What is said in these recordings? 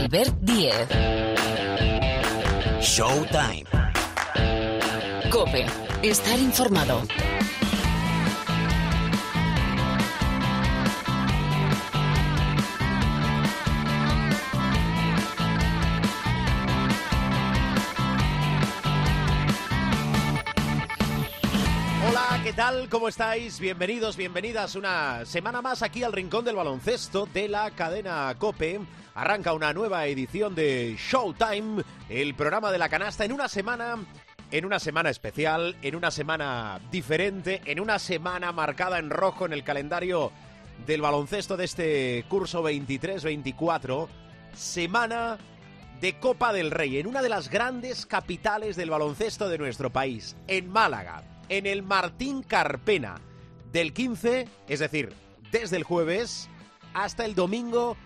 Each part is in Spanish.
Albert Diez. Showtime. Cope. Estar informado. Hola, ¿qué tal? ¿Cómo estáis? Bienvenidos, bienvenidas una semana más aquí al Rincón del Baloncesto de la cadena Cope. Arranca una nueva edición de Showtime, el programa de la canasta en una semana en una semana especial, en una semana diferente, en una semana marcada en rojo en el calendario del baloncesto de este curso 23-24, semana de Copa del Rey, en una de las grandes capitales del baloncesto de nuestro país, en Málaga, en el Martín Carpena, del 15, es decir, desde el jueves hasta el domingo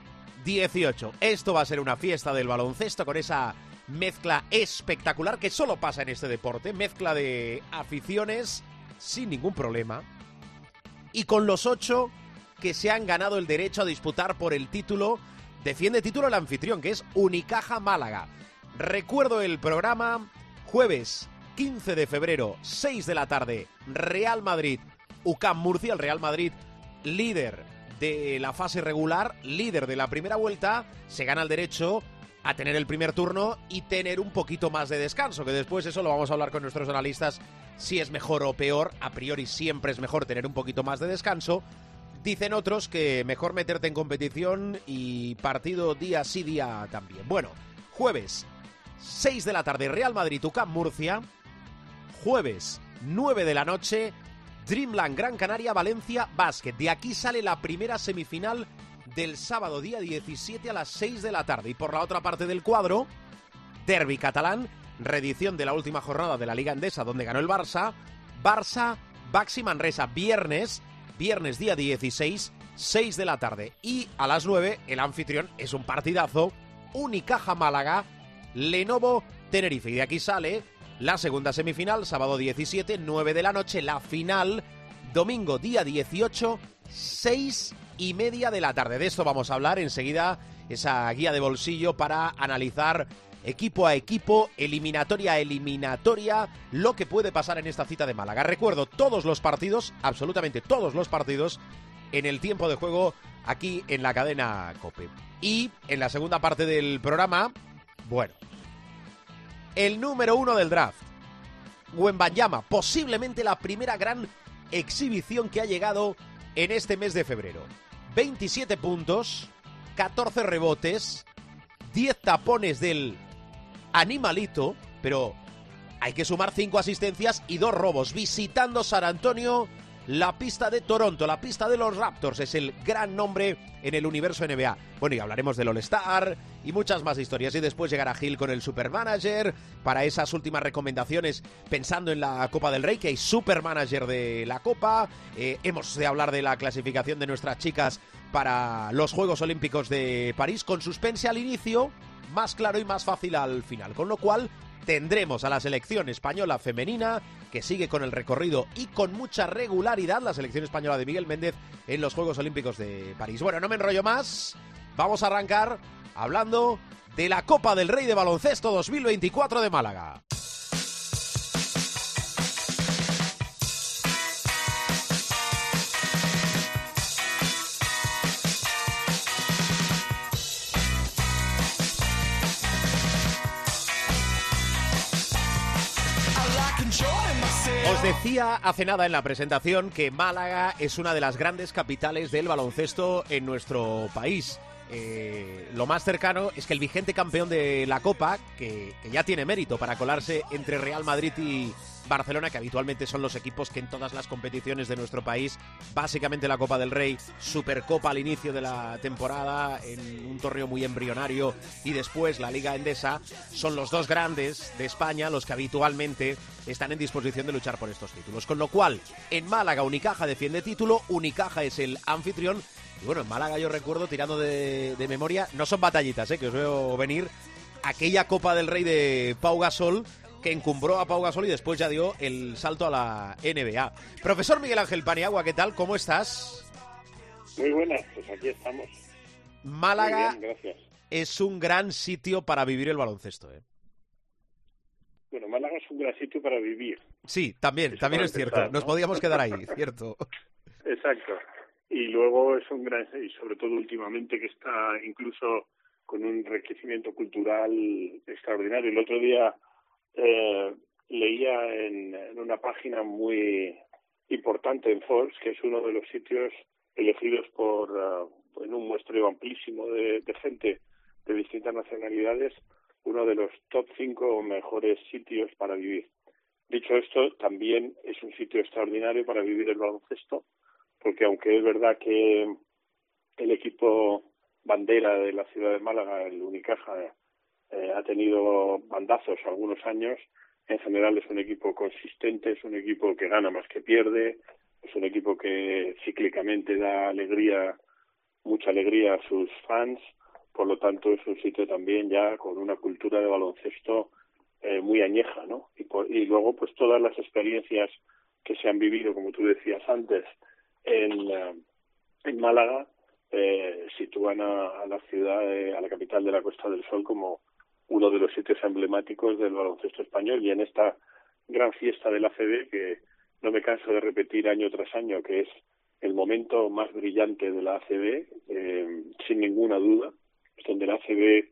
18. Esto va a ser una fiesta del baloncesto con esa mezcla espectacular que solo pasa en este deporte, mezcla de aficiones sin ningún problema y con los ocho que se han ganado el derecho a disputar por el título, defiende título el anfitrión que es Unicaja Málaga. Recuerdo el programa jueves 15 de febrero, 6 de la tarde, Real Madrid, UCAM Murcia, el Real Madrid líder de la fase regular, líder de la primera vuelta, se gana el derecho a tener el primer turno y tener un poquito más de descanso, que después eso lo vamos a hablar con nuestros analistas si es mejor o peor, a priori siempre es mejor tener un poquito más de descanso. Dicen otros que mejor meterte en competición y partido día sí día también. Bueno, jueves 6 de la tarde Real Madrid UCAM Murcia, jueves 9 de la noche Dreamland Gran Canaria Valencia Basket. De aquí sale la primera semifinal del sábado día 17 a las 6 de la tarde. Y por la otra parte del cuadro, Derby catalán, reedición de la última jornada de la Liga Endesa donde ganó el Barça. Barça, Baxi Manresa, viernes, viernes día 16, 6 de la tarde. Y a las 9 el anfitrión es un partidazo, Unicaja Málaga, Lenovo Tenerife. Y de aquí sale la segunda semifinal, sábado 17, 9 de la noche, la final, domingo día 18, 6 y media de la tarde. De esto vamos a hablar enseguida, esa guía de bolsillo para analizar equipo a equipo, eliminatoria a eliminatoria, lo que puede pasar en esta cita de Málaga. Recuerdo todos los partidos, absolutamente todos los partidos, en el tiempo de juego aquí en la cadena Cope. Y en la segunda parte del programa, bueno, el número uno del draft, Wembanyama, posiblemente la primera gran exhibición que ha llegado en este mes de febrero. 27 puntos, 14 rebotes, 10 tapones del animalito, pero hay que sumar 5 asistencias y 2 robos. Visitando San Antonio, la pista de Toronto, la pista de los Raptors, es el gran nombre en el universo NBA. Bueno, y hablaremos del All-Star y muchas más historias. Y después llegará Gil con el Supermanager para esas últimas recomendaciones pensando en la Copa del Rey, que hay Supermanager de la Copa. Eh, hemos de hablar de la clasificación de nuestras chicas para los Juegos Olímpicos de París, con suspense al inicio, más claro y más fácil al final. Con lo cual, tendremos a la selección española femenina que sigue con el recorrido y con mucha regularidad la selección española de Miguel Méndez en los Juegos Olímpicos de París. Bueno, no me enrollo más, vamos a arrancar hablando de la Copa del Rey de Baloncesto 2024 de Málaga. Decía hace nada en la presentación que Málaga es una de las grandes capitales del baloncesto en nuestro país. Eh, lo más cercano es que el vigente campeón de la Copa, que, que, ya tiene mérito para colarse entre Real Madrid y Barcelona, que habitualmente son los equipos que en todas las competiciones de nuestro país, básicamente la Copa del Rey, Supercopa al inicio de la temporada, en un torneo muy embrionario, y después la Liga Endesa, son los dos grandes de España los que habitualmente están en disposición de luchar por estos títulos. Con lo cual, en Málaga Unicaja defiende título, Unicaja es el anfitrión, y bueno, en Málaga yo recuerdo, tirando de, de memoria, no son batallitas, ¿eh? que os veo venir, aquella Copa del Rey de Pau Gasol, que encumbró a Pau Gasol y después ya dio el salto a la NBA. Profesor Miguel Ángel Paniagua, ¿qué tal? ¿Cómo estás? Muy buenas, pues aquí estamos. Málaga, Muy bien, gracias. es un gran sitio para vivir el baloncesto. ¿eh? Bueno, Málaga es un gran sitio para vivir. Sí, también, también es cierto. Nos podíamos quedar ahí, cierto. Exacto. Y luego es un gran, y sobre todo últimamente que está incluso con un enriquecimiento cultural extraordinario. El otro día eh, leía en, una página muy importante en Forbes, que es uno de los sitios elegidos por uh, en un muestreo amplísimo de, de, gente de distintas nacionalidades, uno de los top cinco mejores sitios para vivir. Dicho esto, también es un sitio extraordinario para vivir el baloncesto, porque aunque es verdad que el equipo bandera de la ciudad de Málaga, el Unicaja, eh, ha tenido bandazos algunos años, en general es un equipo consistente, es un equipo que gana más que pierde, es un equipo que cíclicamente da alegría, mucha alegría a sus fans, por lo tanto es un sitio también ya con una cultura de baloncesto eh, muy añeja, ¿no? Y, por, y luego pues todas las experiencias que se han vivido, como tú decías antes, en, uh, en Málaga, eh, sitúan a, a la ciudad, eh, a la capital de la Costa del Sol como uno de los sitios emblemáticos del baloncesto español y en esta gran fiesta del ACB que no me canso de repetir año tras año que es el momento más brillante de la ACB eh, sin ninguna duda es donde la ACB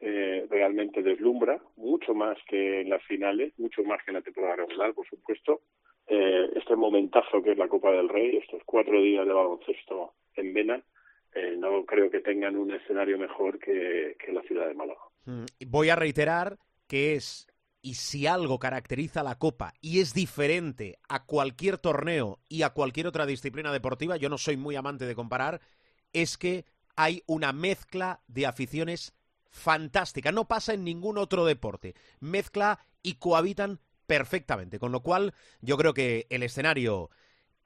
eh, realmente deslumbra mucho más que en las finales mucho más que en la temporada regular por supuesto. Eh, este momentazo que es la Copa del Rey estos cuatro días de baloncesto en Vena eh, no creo que tengan un escenario mejor que, la ciudad de Málaga voy a reiterar que es, y si algo caracteriza la Copa y es diferente a cualquier torneo y a cualquier otra disciplina deportiva, yo no soy muy amante de comparar, es que hay una mezcla de aficiones fantástica. No pasa en ningún otro deporte. Mezcla y cohabitan perfectamente. Con lo cual, yo creo que el escenario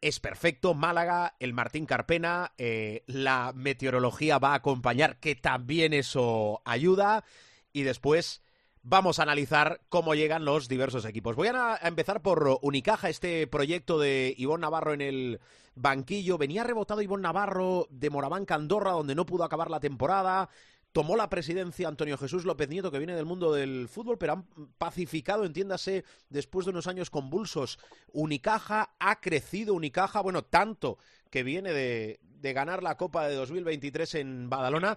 es perfecto. Málaga, el Martín Carpena, eh, la meteorología va a acompañar, que también eso ayuda y después vamos a analizar cómo llegan los diversos equipos. Voy a, empezar por Unicaja, este proyecto de Ivón Navarro en el banquillo. Venía rebotado Ivón Navarro de Moraván Andorra, donde no pudo acabar la temporada. Tomó la presidencia Antonio Jesús López Nieto, que viene del mundo del fútbol, pero han pacificado, entiéndase, después de unos años convulsos. Unicaja ha crecido, Unicaja, bueno, tanto que viene de, ganar la Copa de 2023 en Badalona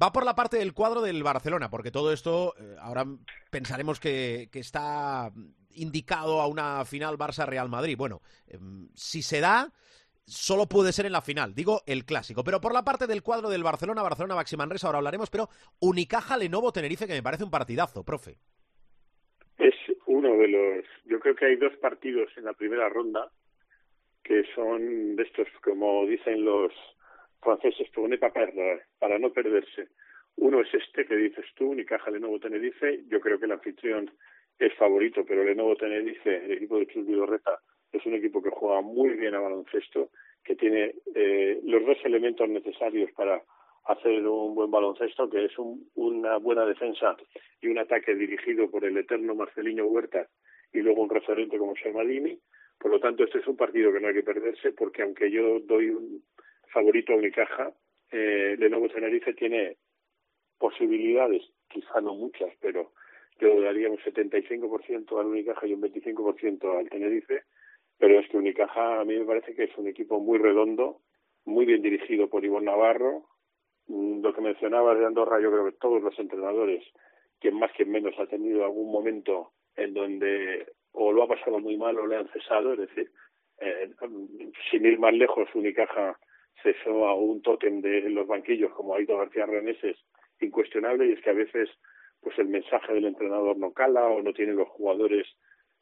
Va por la parte del cuadro del Barcelona, porque todo esto eh, ahora pensaremos que, está indicado a una final Barça-Real Madrid. Bueno, eh, si se da, solo puede ser en la final, digo el clásico. Pero por la parte del cuadro del Barcelona, Barcelona Baxi Manresa, ahora hablaremos, pero Unicaja Lenovo Tenerife, que me parece un partidazo, profe. Es uno de los. Yo creo que hay dos partidos en la primera ronda que son de estos, como dicen los franceses para no perderse. Uno es este que dices tú, Unicaja Lenovo Tenerife. Yo creo que el anfitrión es favorito, pero Lenovo Tenerife, el equipo de Chus Vidorreta, es un equipo que juega muy bien a baloncesto, que tiene eh, los dos elementos necesarios para hacer un buen baloncesto, que es un, una buena defensa y un ataque dirigido por el eterno Marcelino Huerta y luego un referente como Sermadini. Por lo tanto, este es un partido que no hay que perderse, porque aunque yo doy un favorito a Unicaja, eh, Lenovo Tenerife tiene posibilidades, quizá no muchas, pero yo daría un 75% al Unicaja y un 25% al Tenerife, pero es que Unicaja a mí me parece que es un equipo muy redondo, muy bien dirigido por Ivonne Navarro. Mm, lo que mencionabas de Andorra, yo creo que todos los entrenadores, quien más quien menos ha tenido algún momento en donde o lo ha pasado muy mal o le han cesado, es decir, eh, sin ir más lejos, Unicaja cesó a un tótem de los banquillos como Aito García Reneses incuestionable y es que a veces pues el mensaje del entrenador no cala o no tiene los jugadores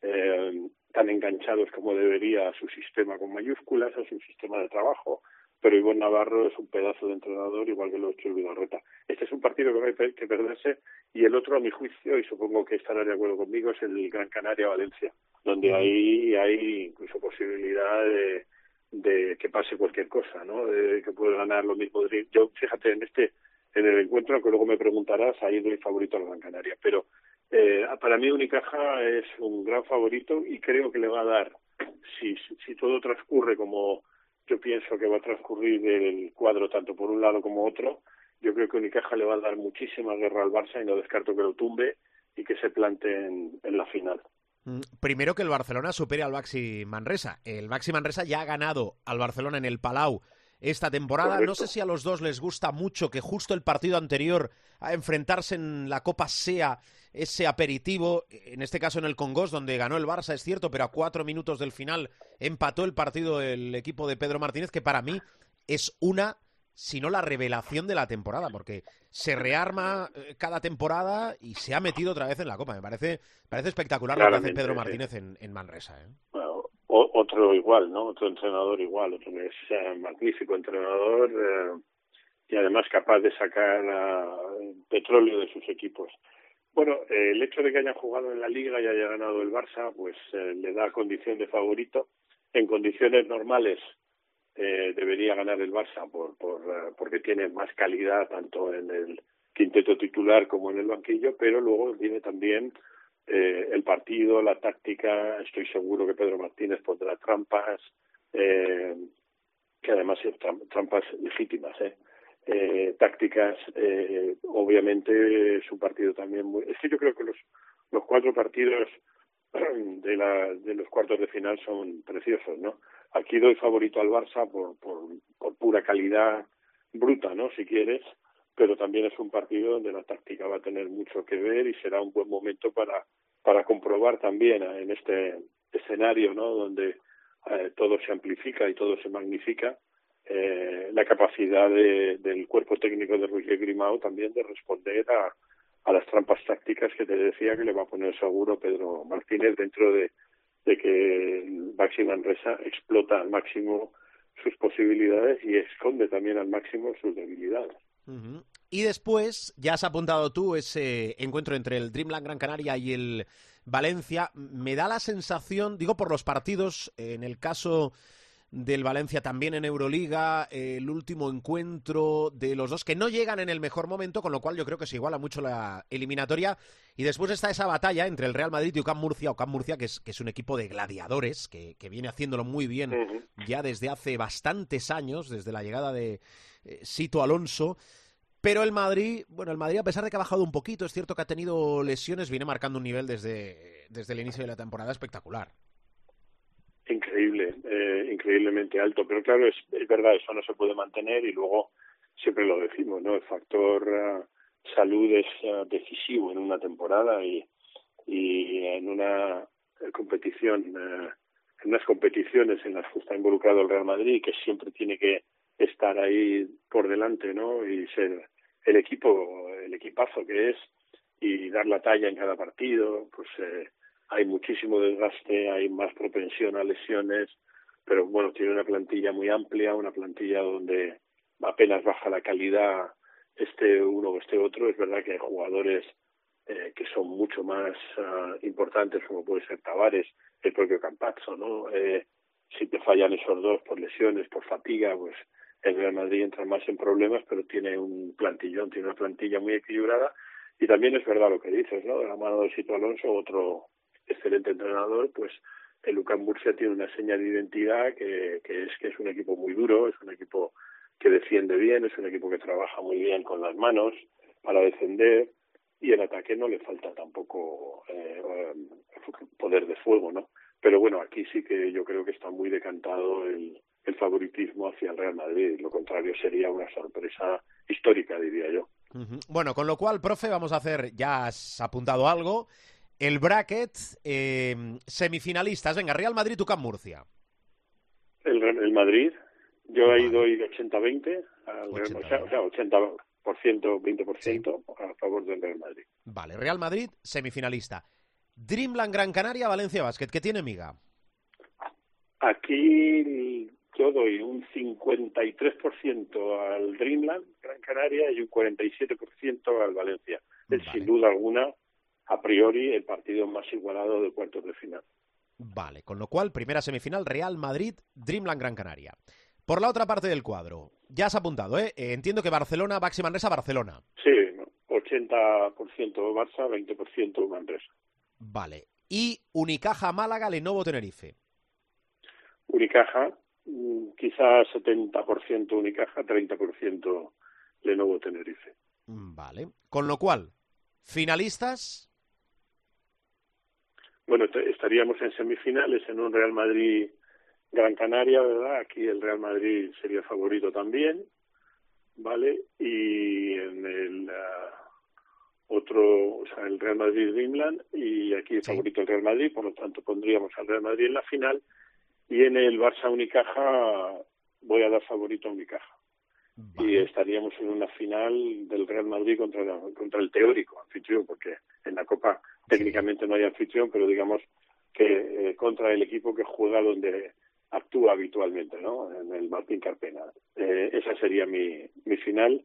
eh, tan enganchados como debería a su sistema con mayúsculas, a su sistema de trabajo. Pero Ivonne Navarro es un pedazo de entrenador, igual que lo ha hecho Vidorreta. Este es un partido que no hay que perderse y el otro, a mi juicio, y supongo que estará de acuerdo conmigo, es el Gran Canaria-Valencia, donde ahí hay incluso posibilidad de, de que pase cualquier cosa, ¿no? De que puede ganar lo mismo. Yo, fíjate, en este, en el encuentro, que luego me preguntarás, ahí doy favorito a la Gran Canaria. Pero eh, para mí Unicaja es un gran favorito y creo que le va a dar, si, si todo transcurre como yo pienso que va a transcurrir el cuadro tanto por un lado como otro, yo creo que Unicaja le va a dar muchísima guerra al Barça y no descarto que lo tumbe y que se plante en, la final. Mm, primero que el Barcelona supere al Baxi Manresa. El Baxi Manresa ya ha ganado al Barcelona en el Palau esta temporada. No sé si a los dos les gusta mucho que justo el partido anterior a enfrentarse en la Copa sea ese aperitivo, en este caso en el Congos, donde ganó el Barça, es cierto, pero a cuatro minutos del final empató el partido el equipo de Pedro Martínez, que para mí es una sino la revelación de la temporada, porque se rearma eh, cada temporada y se ha metido otra vez en la Copa. Me parece, parece espectacular lo que hace Pedro Martínez en, Manresa. ¿eh? otro igual, ¿no? Otro entrenador igual, otro es eh, magnífico entrenador y además capaz de sacar petróleo de sus equipos. Bueno, el hecho de que haya jugado en la Liga y haya ganado el Barça, pues le da condición de favorito. En condiciones normales eh, debería ganar el Barça por, por, eh, porque tiene más calidad tanto en el quinteto titular como en el banquillo, pero luego viene también eh, el partido, la táctica. Estoy seguro que Pedro Martínez pondrá trampas, eh, que además son trampas legítimas, ¿eh? Eh, tácticas. Eh, obviamente es un partido también muy. Es que yo creo que los, los cuatro partidos de, la, de los cuartos de final son preciosos, ¿no? Aquí doy favorito al Barça por, por, por pura calidad bruta, ¿no? Si quieres, pero también es un partido donde la táctica va a tener mucho que ver y será un buen momento para, para comprobar también eh, en este escenario, ¿no? Donde eh, todo se amplifica y todo se magnifica, eh, la capacidad de, del cuerpo técnico de Roger Grimao también de responder a, a las trampas tácticas que te decía que le va a poner seguro Pedro Martínez dentro de, que Baxi Manresa explota al máximo sus posibilidades y esconde también al máximo sus debilidades. Y después, ya has apuntado tú ese encuentro entre el Dreamland Gran Canaria y el Valencia. Me da la sensación, digo por los partidos, en el caso del Valencia también en Euroliga, el último encuentro de los dos que no llegan en el mejor momento, con lo cual yo creo que se iguala mucho la eliminatoria. Y después está esa batalla entre el Real Madrid y UCAM Murcia, UCAM Murcia que es, que es un equipo de gladiadores, que, que viene haciéndolo muy bien ya desde hace bastantes años, desde la llegada de eh, Sito Alonso. Pero el Madrid, bueno, el Madrid a pesar de que ha bajado un poquito, es cierto que ha tenido lesiones, viene marcando un nivel desde, desde el inicio de la temporada espectacular increíble, eh, increíblemente alto. Pero claro, es, es, verdad, eso no se puede mantener y luego siempre lo decimos, ¿no? El factor uh, salud es uh, decisivo en una temporada y, y en una competición, uh, en unas competiciones en las que está involucrado el Real Madrid, que siempre tiene que estar ahí por delante, ¿no? Y ser el equipo, el equipazo que es y dar la talla en cada partido, pues eh, hay muchísimo desgaste, hay más propensión a lesiones, pero bueno, tiene una plantilla muy amplia, una plantilla donde apenas baja la calidad este uno o este otro. Es verdad que hay jugadores eh, que son mucho más uh, importantes, como puede ser Tavares, el propio Campazzo, ¿no? Eh, si te fallan esos dos por lesiones, por fatiga, pues el Real Madrid entra más en problemas, pero tiene un plantillón, tiene una plantilla muy equilibrada. Y también es verdad lo que dices, ¿no? De la mano de Sito Alonso, otro excelente entrenador, pues el UCAM Murcia tiene una seña de identidad que, que es que es un equipo muy duro, es un equipo que defiende bien, es un equipo que trabaja muy bien con las manos para defender y el ataque no le falta tampoco eh, poder de fuego, ¿no? Pero bueno, aquí sí que yo creo que está muy decantado el, el favoritismo hacia el Real Madrid. Lo contrario sería una sorpresa histórica, diría yo. Bueno, con lo cual, profe, vamos a hacer, ya has apuntado algo, el bracket, eh, semifinalistas. Venga, Real Madrid, Tucán Murcia. El, el Madrid. Yo ahí doy 80-20, o sea, 80%, 20% a favor del Real Madrid. Vale, Real Madrid, semifinalista. Dreamland Gran Canaria, Valencia Basket, ¿qué tiene miga? Aquí yo doy un 53% al Dreamland Gran Canaria y un 47% al Valencia. Es sin duda alguna a priori el partido más igualado de cuartos de final. Vale, con lo cual, primera semifinal, Real Madrid, Dreamland Gran Canaria. Por la otra parte del cuadro, ya has apuntado, ¿eh? eh entiendo que Barcelona, Baxi Manresa, Barcelona. Sí, 80% Barça, 20% Manresa. Vale. Y Unicaja Málaga, Lenovo Tenerife. Unicaja, mm, quizás 70% Unicaja, 30% Lenovo Tenerife. Vale. Con lo cual, finalistas. Bueno, estaríamos en semifinales en un Real Madrid Gran Canaria, ¿verdad? Aquí el Real Madrid sería favorito también, ¿vale? Y en el ah, otro, o sea, el Real Madrid Dreamland y aquí el favorito el Real Madrid, por lo tanto pondríamos al Real Madrid en la final y en el Barça Unicaja voy a dar favorito a Unicaja y estaríamos en una final del Real Madrid contra, contra el teórico anfitrión, porque en la Copa técnicamente no hay anfitrión, pero digamos que eh, contra el equipo que juega donde actúa habitualmente, ¿no? En el Martín Carpena. Eh, esa sería mi, mi final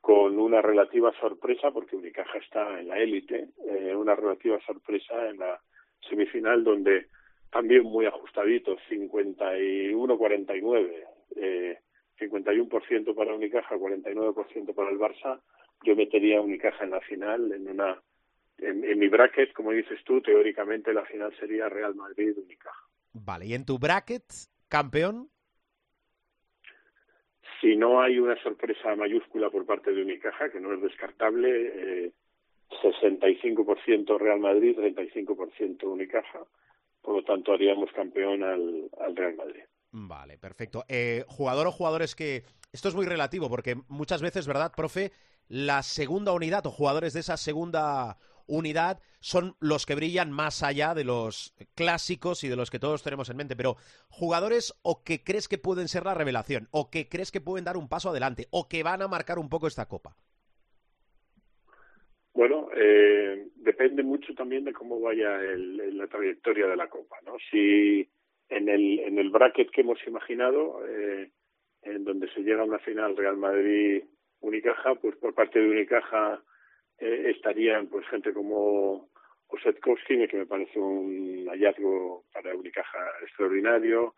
con una relativa sorpresa, porque Unicaja está en la élite, eh, una relativa sorpresa en la semifinal donde también muy ajustadito, 51-49. Eh, 51% para Unicaja, 49% para el Barça, yo metería a Unicaja en la final, en una en, mi bracket, como dices tú, teóricamente la final sería Real Madrid-Unicaja. Vale, ¿y en tu bracket, campeón? Si no hay una sorpresa mayúscula por parte de Unicaja, que no es descartable, eh, 65% Real Madrid, 35% Unicaja, por lo tanto haríamos campeón al, al Real Madrid. Vale, perfecto. Eh, jugador o jugadores que... Esto es muy relativo porque muchas veces, ¿verdad, profe? La segunda unidad o jugadores de esa segunda unidad son los que brillan más allá de los clásicos y de los que todos tenemos en mente. Pero jugadores o que crees que pueden ser la revelación, o que crees que pueden dar un paso adelante, o que van a marcar un poco esta copa. Bueno, eh, depende mucho también de cómo vaya la trayectoria de la copa, ¿no? Si en el, en el bracket que hemos imaginado, eh, en donde se llega a una final Real Madrid-Unicaja, pues por parte de Unicaja eh, estarían pues gente como Osetkowski, que me parece un hallazgo para Unicaja extraordinario,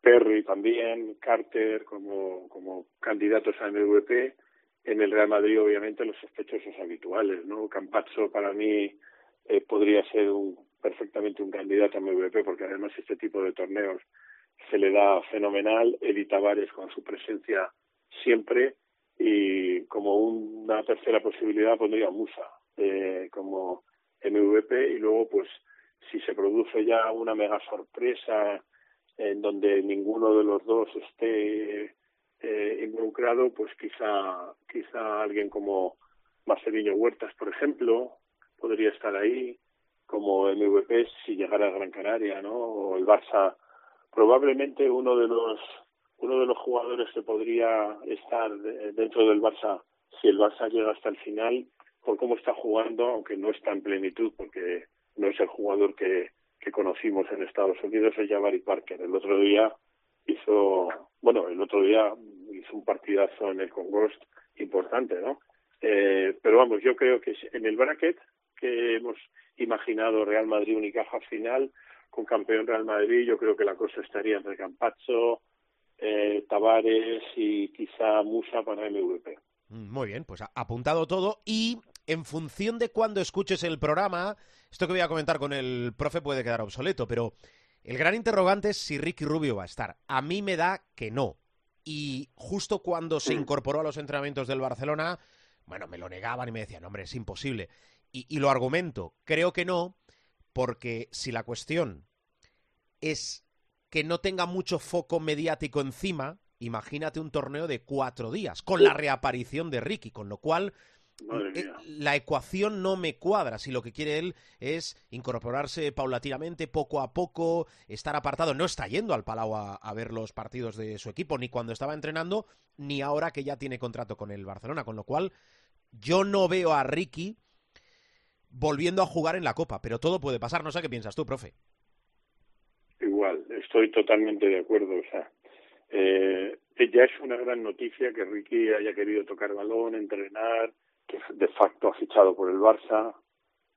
Perry también, Carter como, como candidatos a MVP, en el Real Madrid obviamente los sospechosos habituales, ¿no? Campazzo para mí eh, podría ser un perfectamente un candidato a MVP porque además este tipo de torneos se le da fenomenal. Eddie Tavares con su presencia siempre y como una tercera posibilidad pondría Musa eh, como MVP y luego pues si se produce ya una mega sorpresa en donde ninguno de los dos esté eh, involucrado pues quizá quizá alguien como Marcelino Huertas por ejemplo podría estar ahí como MVP si llegara a Gran Canaria, ¿no? O el Barça, probablemente uno de los uno de los jugadores que podría estar dentro del Barça si el Barça llega hasta el final por cómo está jugando, aunque no está en plenitud porque no es el jugador que, que conocimos en Estados Unidos, es Jabari Parker. El otro día hizo, bueno, el otro día hizo un partidazo en el Congost importante, ¿no? Eh, pero vamos, yo creo que en el bracket que hemos imaginado Real Madrid Unicaja final con campeón Real Madrid, yo creo que la cosa estaría entre Campazzo, eh, Tavares y quizá Musa para MVP. Mm, muy bien, pues apuntado todo y en función de cuando escuches el programa, esto que voy a comentar con el profe puede quedar obsoleto, pero el gran interrogante es si Ricky Rubio va a estar. A mí me da que no. Y justo cuando se incorporó a los entrenamientos del Barcelona, bueno, me lo negaban y me decían, hombre, es imposible. Y, lo argumento, creo que no, porque si la cuestión es que no tenga mucho foco mediático encima, imagínate un torneo de cuatro días, con la reaparición de Ricky, con lo cual eh, la ecuación no me cuadra. Si lo que quiere él es incorporarse paulatinamente, poco a poco, estar apartado, no está yendo al Palau a, a, ver los partidos de su equipo, ni cuando estaba entrenando, ni ahora que ya tiene contrato con el Barcelona, con lo cual yo no veo a Ricky volviendo a jugar en la Copa, pero todo puede pasar. No sé qué piensas tú, profe. Igual, estoy totalmente de acuerdo. O sea, eh, ya es una gran noticia que Ricky haya querido tocar balón, entrenar, que de facto ha fichado por el Barça,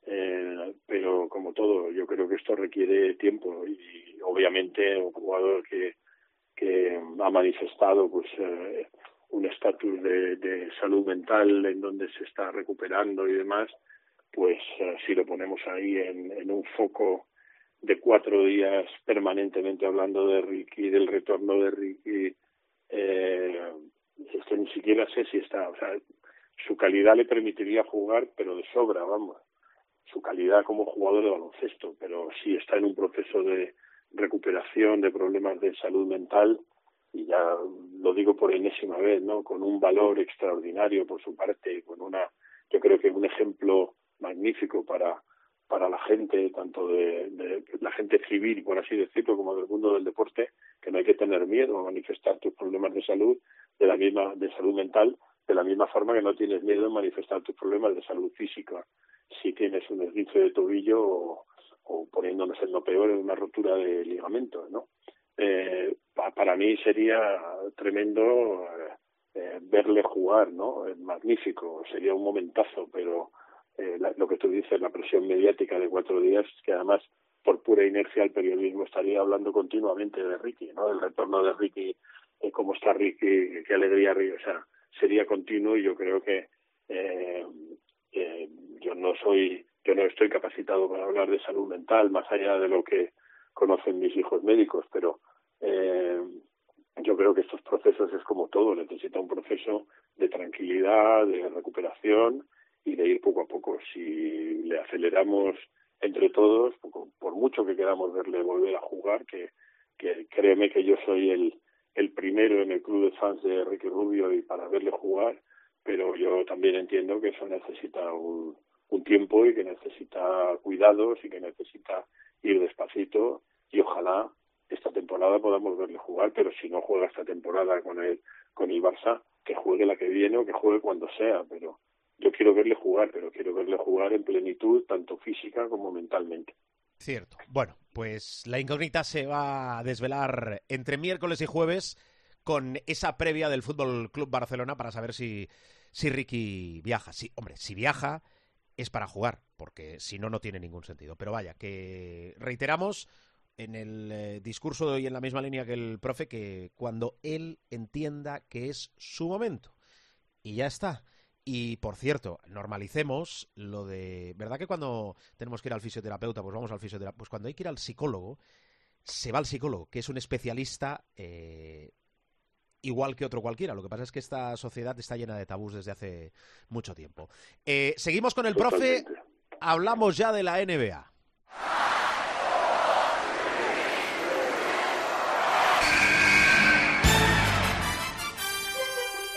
eh, pero como todo, yo creo que esto requiere tiempo y obviamente un jugador que, que ha manifestado pues eh, un estatus de, de salud mental en donde se está recuperando y demás, pues eh, si lo ponemos ahí en, un foco de cuatro días permanentemente hablando de Ricky, del retorno de Ricky, eh, es que ni siquiera sé si está, o sea, su calidad le permitiría jugar, pero de sobra, vamos. Su calidad como jugador de baloncesto, pero si está en un proceso de recuperación de problemas de salud mental, y ya lo digo por enésima vez, ¿no? Con un valor extraordinario por su parte, con una, yo creo que un ejemplo magnífico para para la gente, tanto de, la gente civil, por así decirlo, como del mundo del deporte, que no hay que tener miedo a manifestar tus problemas de salud, de la misma, de salud mental, de la misma forma que no tienes miedo a manifestar tus problemas de salud física, si tienes un esguince de tobillo o, poniéndonos en lo peor, en una rotura de ligamentos, ¿no? Eh, para mí sería tremendo eh, verle jugar, ¿no? Magnífico, sería un momentazo, pero eh, lo que tú dices, la presión mediática de cuatro días, que además por pura inercia el periodismo estaría hablando continuamente de Ricky, ¿no? Del retorno de Ricky, eh, cómo está Ricky, qué alegría Ricky, o sea, sería continuo y yo creo que eh, eh, yo no soy, yo no estoy capacitado para hablar de salud mental más allá de lo que conocen mis hijos médicos, pero eh, yo creo que estos procesos es como todo, necesita un proceso de tranquilidad, de recuperación y de ir poco a poco. Si le aceleramos entre todos, por mucho que queramos verle volver a jugar, que, que créeme que yo soy el, el primero en el club de fans de Ricky Rubio y para verle jugar, pero yo también entiendo que eso necesita un, un tiempo y que necesita cuidados y que necesita ir despacito y ojalá esta temporada podamos verle jugar, pero si no juega esta temporada con el con el Barça, que juegue la que viene o que juegue cuando sea, pero yo quiero verle jugar, pero quiero verle jugar en plenitud, tanto física como mentalmente. Cierto. Bueno, pues la incógnita se va a desvelar entre miércoles y jueves con esa previa del Fútbol Club Barcelona para saber si, si Ricky viaja. Sí, hombre, si viaja es para jugar, porque si no, no tiene ningún sentido. Pero vaya, que reiteramos en el eh, discurso de hoy en la misma línea que el profe que cuando él entienda que es su momento. Y ya está. Y por cierto, normalicemos lo de. ¿Verdad que cuando tenemos que ir al fisioterapeuta, pues vamos al fisioterapeuta? Pues cuando hay que ir al psicólogo, se va al psicólogo, que es un especialista eh, igual que otro cualquiera. Lo que pasa es que esta sociedad está llena de tabús desde hace mucho tiempo. Eh, seguimos con el profe. Hablamos ya de la NBA.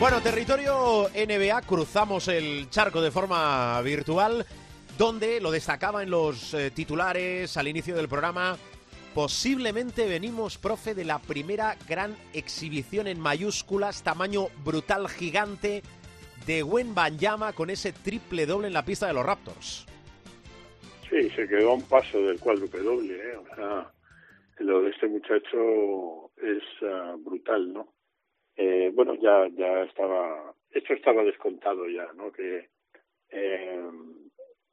Bueno, territorio NBA, cruzamos el charco de forma virtual, donde lo destacaba en los eh, titulares al inicio del programa. Posiblemente venimos, profe, de la primera gran exhibición en mayúsculas, tamaño brutal, gigante, de Gwen Banyama con ese triple doble en la pista de los Raptors. Sí, se quedó a un paso del cuádruple doble, ¿eh? O sea, lo de este muchacho es uh, brutal, ¿no? Eh, bueno, ya ya estaba, esto estaba descontado ya, ¿no? Que eh,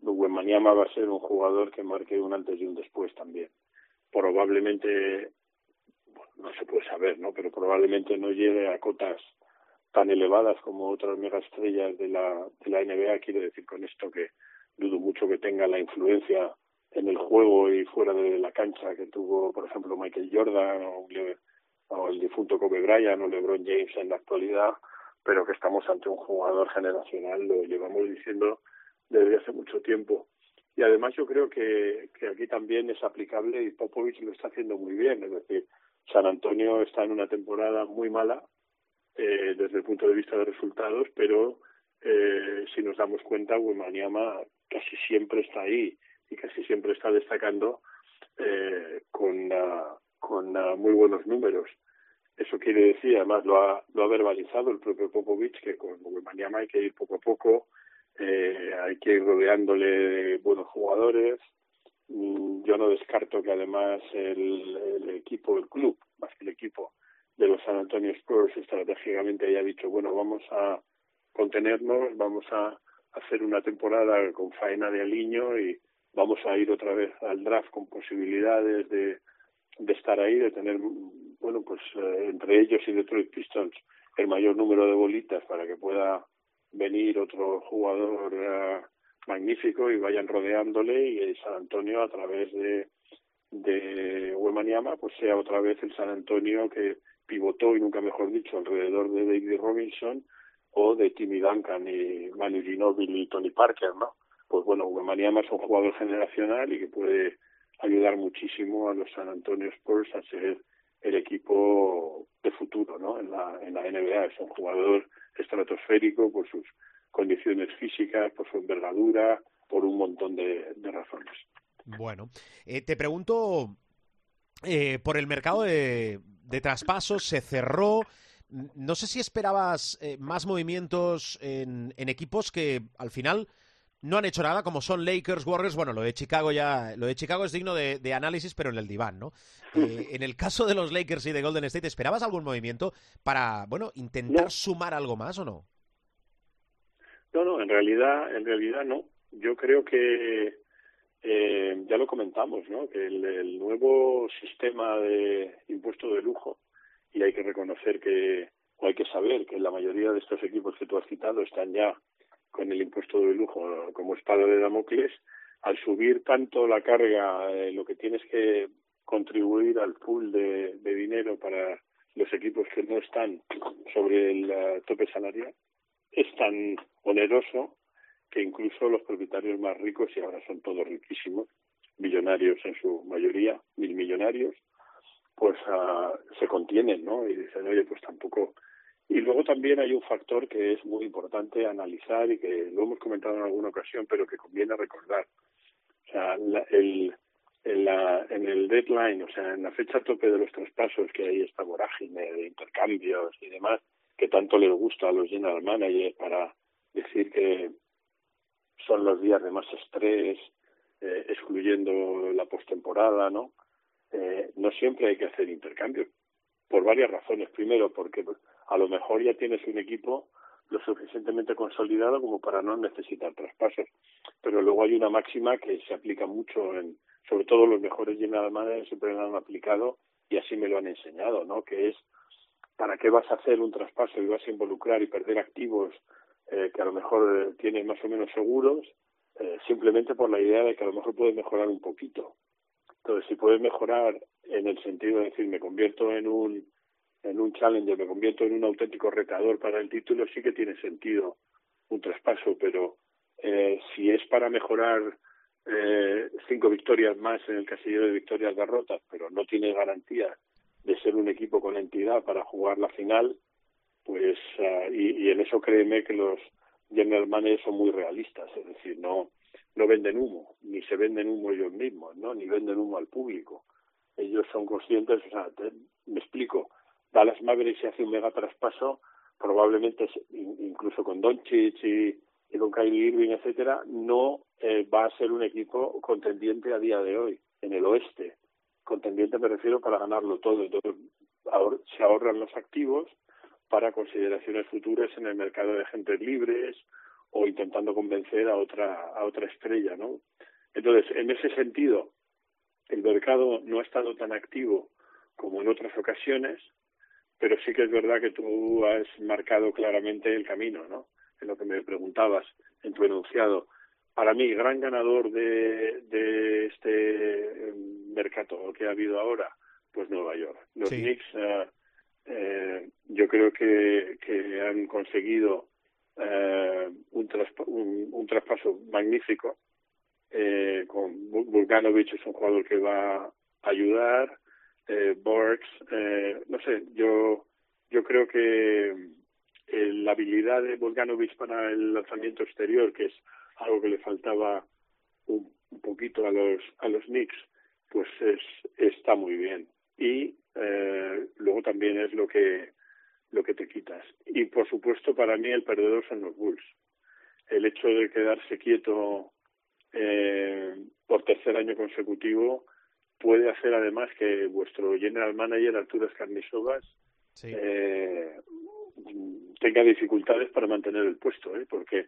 Maniama va a ser un jugador que marque un antes y un después también. Probablemente, no se puede saber, ¿no? Pero probablemente no llegue a cotas tan elevadas como otras megaestrellas de la, de la NBA. Quiero decir con esto que dudo mucho que tenga la influencia en el juego y fuera de la cancha que tuvo, por ejemplo, Michael Jordan o, o el difunto Kobe Bryant o LeBron James en la actualidad, pero que estamos ante un jugador generacional, lo llevamos diciendo desde hace mucho tiempo. Y además yo creo que, que aquí también es aplicable y Popovich lo está haciendo muy bien, es decir, San Antonio está en una temporada muy mala eh, desde el punto de vista de resultados, pero eh, si nos damos cuenta, Wemaniama casi siempre está ahí y casi siempre está destacando eh, con, uh, con uh, muy buenos números. Eso quiere decir, además lo ha, lo ha verbalizado el propio Popovich, que con Wemaniama hay que ir poco a poco, eh, hay que ir rodeándole de buenos jugadores. Mm, Yo no descarto que además el, el equipo, el club, más que el equipo de los San Antonio Spurs, estratégicamente haya dicho, bueno, vamos a contenernos, vamos a hacer una temporada con faena de aliño y vamos a ir otra vez al draft con posibilidades de, de estar ahí, de tener, bueno, pues eh, entre ellos y Detroit Pistons el mayor número de bolitas para que pueda venir otro jugador uh, magnífico y vayan rodeándole y el San Antonio a través de de Wemanyama pues sea otra vez el San Antonio que pivotó y nunca mejor dicho alrededor de David Robinson o de Timmy Duncan y Manu Ginobili y Tony Parker, ¿no? Pues bueno, Wemanyama es un jugador generacional y que puede ayudar muchísimo a los San Antonio Spurs a ser el equipo de futuro, ¿no? En la, en la NBA es un jugador estratosférico por sus condiciones físicas, por su envergadura, por un montón de, razones. Bueno, eh, te pregunto eh, por el mercado de, de, traspasos, se cerró. No sé si esperabas eh, más movimientos en, en, equipos que al final no han hecho nada, como son Lakers, Warriors. Bueno, lo de Chicago ya, lo de Chicago es digno de, de análisis, pero en el diván, ¿no? Eh, en el caso de los Lakers y de Golden State, ¿esperabas algún movimiento para, bueno, intentar no. sumar algo más o no? No, no, en realidad, en realidad no. Yo creo que eh, ya lo comentamos, ¿no? Que el, el, nuevo sistema de impuesto de lujo, y hay que reconocer que, o hay que saber que la mayoría de estos equipos que tú has citado están ya con el impuesto de lujo como espada de Damocles, al subir tanto la carga, eh, lo que tienes que contribuir al pool de, dinero para los equipos que no están sobre el uh, tope salarial, es tan oneroso que incluso los propietarios más ricos, y ahora son todos riquísimos, millonarios en su mayoría, mil millonarios, pues uh, se contienen, ¿no? Y dicen, oye, pues tampoco. Y luego también hay un factor que es muy importante analizar y que lo hemos comentado en alguna ocasión, pero que conviene recordar. O sea, la, el, en, la, en el deadline, o sea, en la fecha tope de los traspasos, que hay esta vorágine de intercambios y demás, que tanto les gusta a los general managers para decir que son los días de más estrés, eh, excluyendo la postemporada, ¿no? Eh, no siempre hay que hacer intercambios, por varias razones. Primero, porque a lo mejor ya tienes un equipo lo suficientemente consolidado como para no necesitar traspasos. Pero luego hay una máxima que se aplica mucho en, sobre todo los mejores general managers siempre lo han aplicado y así me lo han enseñado, ¿no? Que es para qué vas a hacer un traspaso y vas a involucrar y perder activos eh, que a lo mejor eh, tienes más o menos seguros, eh, simplemente por la idea de que a lo mejor puedes mejorar un poquito. Entonces, si puedes mejorar en el sentido de decir, me convierto en un en un challenger, me convierto en un auténtico retador para el título, sí que tiene sentido un traspaso, pero eh, si es para mejorar eh, cinco victorias más en el casillero de victorias derrotas, pero no tiene garantía de ser un equipo con entidad para jugar la final, pues uh, y, en eso créeme que los general managers son muy realistas, es decir, no no venden humo, ni se venden humo ellos mismos, no, ni venden humo al público. Ellos son conscientes, o sea, te, me explico, Dallas Mavericks se hace un mega traspaso, probablemente incluso con Doncic y, y con Kyrie Irving, etcétera, no eh, va a ser un equipo contendiente a día de hoy en el oeste. Contendiente me refiero para ganarlo todo. Entonces, se ahorran los activos para consideraciones futuras en el mercado de agentes libres o intentando convencer a otra a otra estrella, ¿no? Entonces, en ese sentido, el mercado no ha estado tan activo como en otras ocasiones, pero sí que es verdad que tú has marcado claramente el camino, ¿no? En lo que me preguntabas en tu enunciado. Para mí, gran ganador de, de este mercado que ha habido ahora, pues Nueva York. Los sí. Knicks, uh, eh, yo creo que, que han conseguido eh, un, traspa un, un, traspaso magnífico. Eh, con es un jugador que va a ayudar eh, Borgs, eh, no sé, yo yo creo que eh, la habilidad de Bogdanovich para el lanzamiento exterior, que es algo que le faltaba un, un poquito a los a los Knicks, pues es, está muy bien. Y eh, luego también es lo que lo que te quitas. Y por supuesto para mí el perdedor son los Bulls. El hecho de quedarse quieto eh, por tercer año consecutivo puede hacer además que vuestro general manager Arturo Carnisovas sí. eh, tenga dificultades para mantener el puesto, ¿eh? porque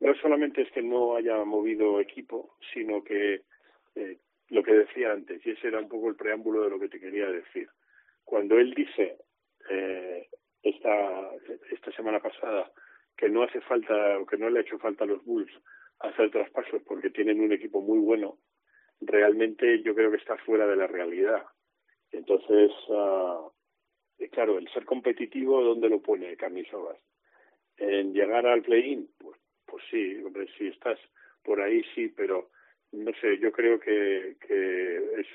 no solamente es que no haya movido equipo, sino que eh, lo que decía antes, y ese era un poco el preámbulo de lo que te quería decir. Cuando él dice eh, esta, esta semana pasada que no hace falta o que no le ha hecho falta a los Bulls hacer traspasos porque tienen un equipo muy bueno, realmente yo creo que está fuera de la realidad. Entonces, uh, claro, el ser competitivo, ¿dónde lo pone Camisovas? En llegar al play-in, pues, pues sí, hombre, si estás por ahí sí, pero no sé, yo creo que, que es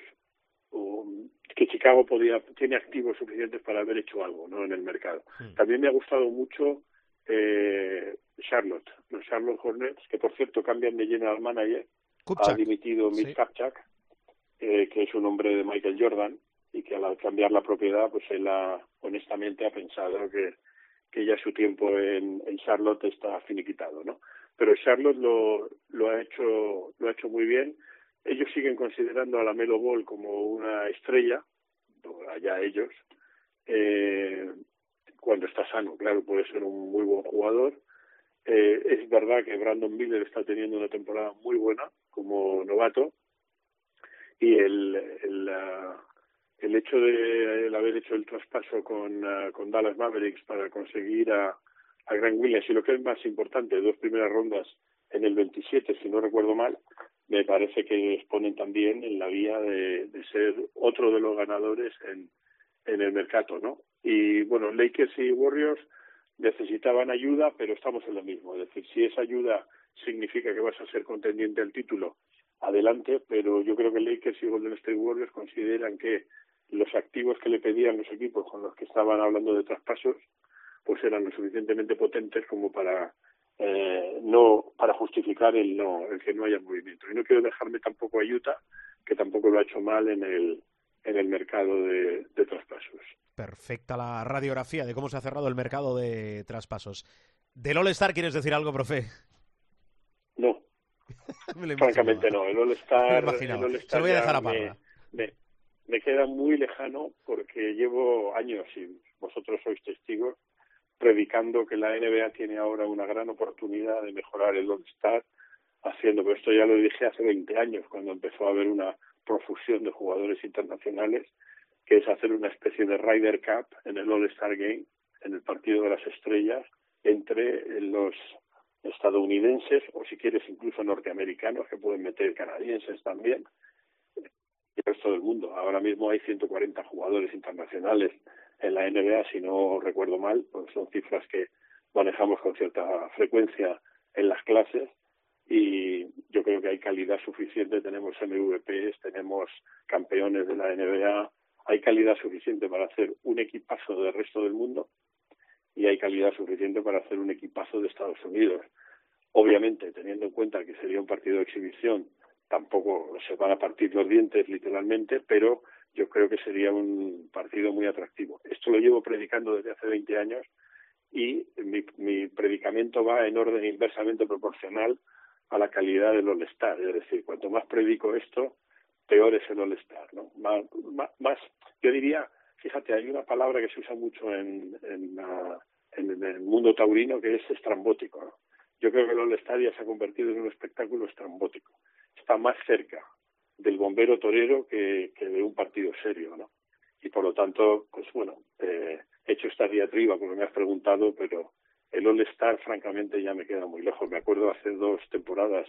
que Chicago podía tiene activos suficientes para haber hecho algo no en el mercado hmm. también me ha gustado mucho eh, Charlotte los Charlotte Hornets que por cierto cambian de general manager ha dimitido Mitch Kupchak eh, que es un hombre de Michael Jordan y que al cambiar la propiedad pues él ha, honestamente ha pensado que que ya su tiempo en, en Charlotte está finiquitado no pero Charlotte lo, lo ha hecho lo ha hecho muy bien. Ellos siguen considerando a la Melo Ball como una estrella, allá ellos, eh, cuando está sano, claro, puede ser un muy buen jugador. Eh, es verdad que Brandon Miller está teniendo una temporada muy buena como novato y el, el, el hecho de el haber hecho el traspaso con, con Dallas Mavericks para conseguir a, a Grant Williams y lo que es más importante, dos primeras rondas en el 27, si no recuerdo mal, me parece que exponen también en la vía de, de ser otro de los ganadores en, en el mercado, ¿no? Y bueno, Lakers y Warriors necesitaban ayuda, pero estamos en lo mismo. Es decir, si esa ayuda significa que vas a ser contendiente al título, adelante, pero yo creo que Lakers y Golden State Warriors consideran que los activos que le pedían los equipos con los que estaban hablando de traspasos, pues eran lo suficientemente potentes como para eh, no para justificar el no el que no haya movimiento y no quiero dejarme tampoco a Utah que tampoco lo ha hecho mal en el en el mercado de, de traspasos. Perfecta la radiografía de cómo se ha cerrado el mercado de traspasos. Del All Star quieres decir algo profe no. Francamente no. El All Star, el se lo voy a dejar a Parra. Me, me queda muy lejano porque llevo años y vosotros sois testigos predicando que la NBA tiene ahora una gran oportunidad de mejorar el All-Star, haciendo, pero esto ya lo dije hace 20 años, cuando empezó a haber una profusión de jugadores internacionales, que es hacer una especie de Ryder Cup en el All-Star Game, en el partido de las estrellas, entre los estadounidenses o si quieres incluso norteamericanos que pueden meter canadienses también y el resto del mundo. Ahora mismo hay 140 jugadores internacionales en la NBA, si no recuerdo mal, pues son cifras que manejamos con cierta frecuencia en las clases y yo creo que hay calidad suficiente, tenemos MVPs, tenemos campeones de la NBA, hay calidad suficiente para hacer un equipazo del resto del mundo y hay calidad suficiente para hacer un equipazo de Estados Unidos. Obviamente, teniendo en cuenta que sería un partido de exhibición, tampoco se van a partir los dientes literalmente, pero yo creo que sería un partido muy atractivo. Esto lo llevo predicando desde hace 20 años y mi, mi predicamento va en orden inversamente proporcional a la calidad del All-Star. Es decir, cuanto más predico esto, peor es el All-Star. ¿no? Más, yo diría, fíjate, hay una palabra que se usa mucho en, en, el mundo taurino que es estrambótico. ¿no? Yo creo que el All-Star ya se ha convertido en un espectáculo estrambótico. Está más cerca del bombero torero que, de un partido serio, ¿no? Y por lo tanto, pues bueno, eh, he hecho esta diatriba porque me has preguntado, pero el All-Star francamente ya me queda muy lejos. Me acuerdo hace dos temporadas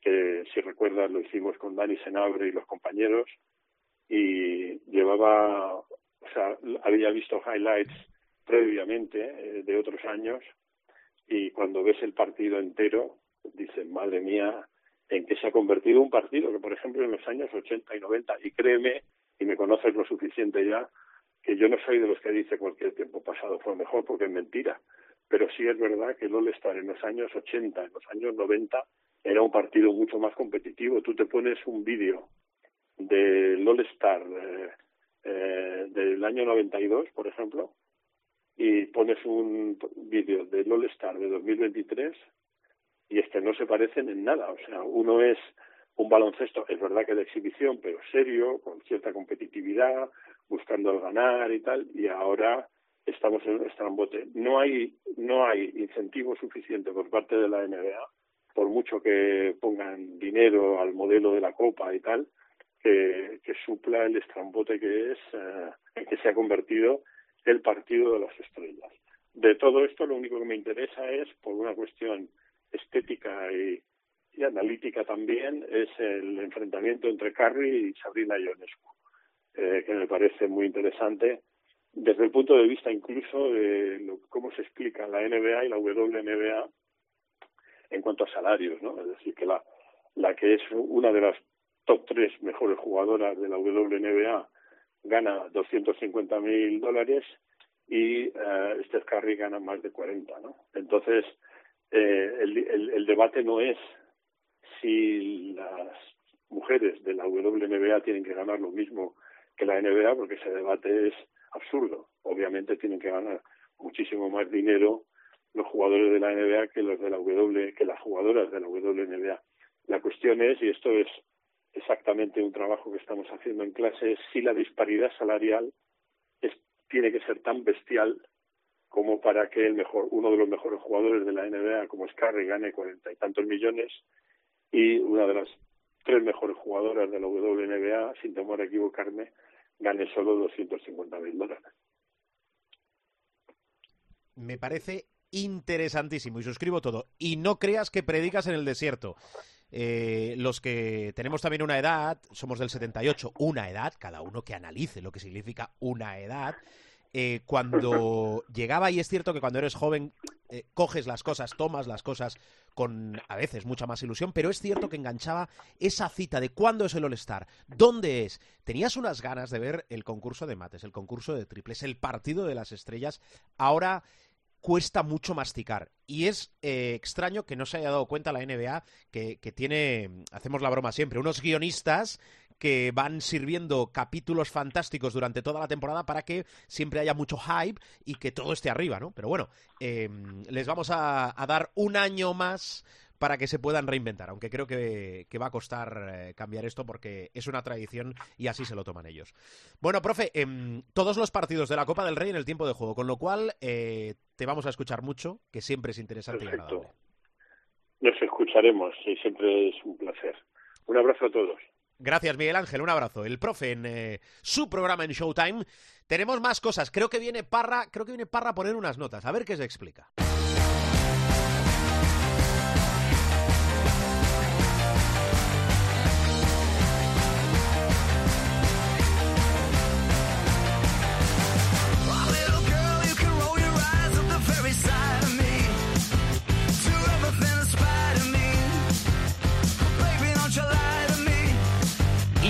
que, si recuerdas, lo hicimos con Dani Senabre y los compañeros y llevaba, o sea, había visto highlights previamente eh, de otros años y cuando ves el partido entero, dices, madre mía, en que se ha convertido un partido que, por ejemplo, en los años 80 y 90, y créeme, y me conoces lo suficiente ya, que yo no soy de los que dice cualquier tiempo pasado fue mejor, porque es mentira. Pero sí es verdad que el All-Star en los años 80, en los años 90, era un partido mucho más competitivo. Tú te pones un vídeo del All-Star eh, eh, del año 92, por ejemplo, y pones un vídeo del All-Star de 2023 y este no se parecen en nada. O sea, uno es un baloncesto, es verdad que de exhibición, pero serio, con cierta competitividad, buscando el ganar y tal, y ahora estamos en un estrambote. No hay, no hay incentivo suficiente por parte de la NBA, por mucho que pongan dinero al modelo de la Copa y tal, que, supla el estrambote que es, eh, que se ha convertido el partido de las estrellas. De todo esto, lo único que me interesa es, por una cuestión estética y, y analítica también, es el enfrentamiento entre Curry y Sabrina Ionescu, eh, que me parece muy interesante desde el punto de vista incluso de lo, cómo se explica la NBA y la WNBA en cuanto a salarios, ¿no? Es decir, que la, la que es una de las top tres mejores jugadoras de la WNBA gana 250 mil dólares y uh, Steph Curry gana más de 40, ¿no? Entonces, eh, el, el, el debate no es si las mujeres de la WNBA tienen que ganar lo mismo que la NBA, porque ese debate es absurdo. Obviamente tienen que ganar muchísimo más dinero los jugadores de la NBA que los de la W, que las jugadoras de la WNBA. La cuestión es, y esto es exactamente un trabajo que estamos haciendo en clase, si la disparidad salarial tiene que ser tan bestial como para que el mejor, uno de los mejores jugadores de la NBA, como es Curry, gane cuarenta y tantos millones y una de las tres mejores jugadoras de la WNBA, sin temor a equivocarme, gane solo 250 mil dólares. Me parece interesantísimo y suscribo todo. Y no creas que predicas en el desierto. Eh, los que tenemos también una edad, somos del 78, una edad, cada uno que analice lo que significa una edad. Eh, cuando llegaba, y es cierto que cuando eres joven eh, coges las cosas, tomas las cosas con a veces mucha más ilusión, pero es cierto que enganchaba esa cita de cuándo es el All-Star, dónde es. Tenías unas ganas de ver el concurso de mates, el concurso de triples, el partido de las estrellas. Ahora cuesta mucho masticar. Y es eh, extraño que no se haya dado cuenta la NBA que, que, tiene, hacemos la broma siempre, unos guionistas que van sirviendo capítulos fantásticos durante toda la temporada para que siempre haya mucho hype y que todo esté arriba, ¿no? Pero bueno, eh, les vamos a, a, dar un año más para que se puedan reinventar, aunque creo que, que va a costar eh, cambiar esto porque es una tradición y así se lo toman ellos. Bueno, profe, eh, todos los partidos de la Copa del Rey en el tiempo de juego, con lo cual eh, te vamos a escuchar mucho, que siempre es interesante Perfecto. y agradable. Nos escucharemos y siempre es un placer. Un abrazo a todos. Gracias, Miguel Ángel. Un abrazo. El profe en eh, su programa en Showtime. Tenemos más cosas. Creo que viene Parra, creo que viene Parra a poner unas notas. A ver qué se explica.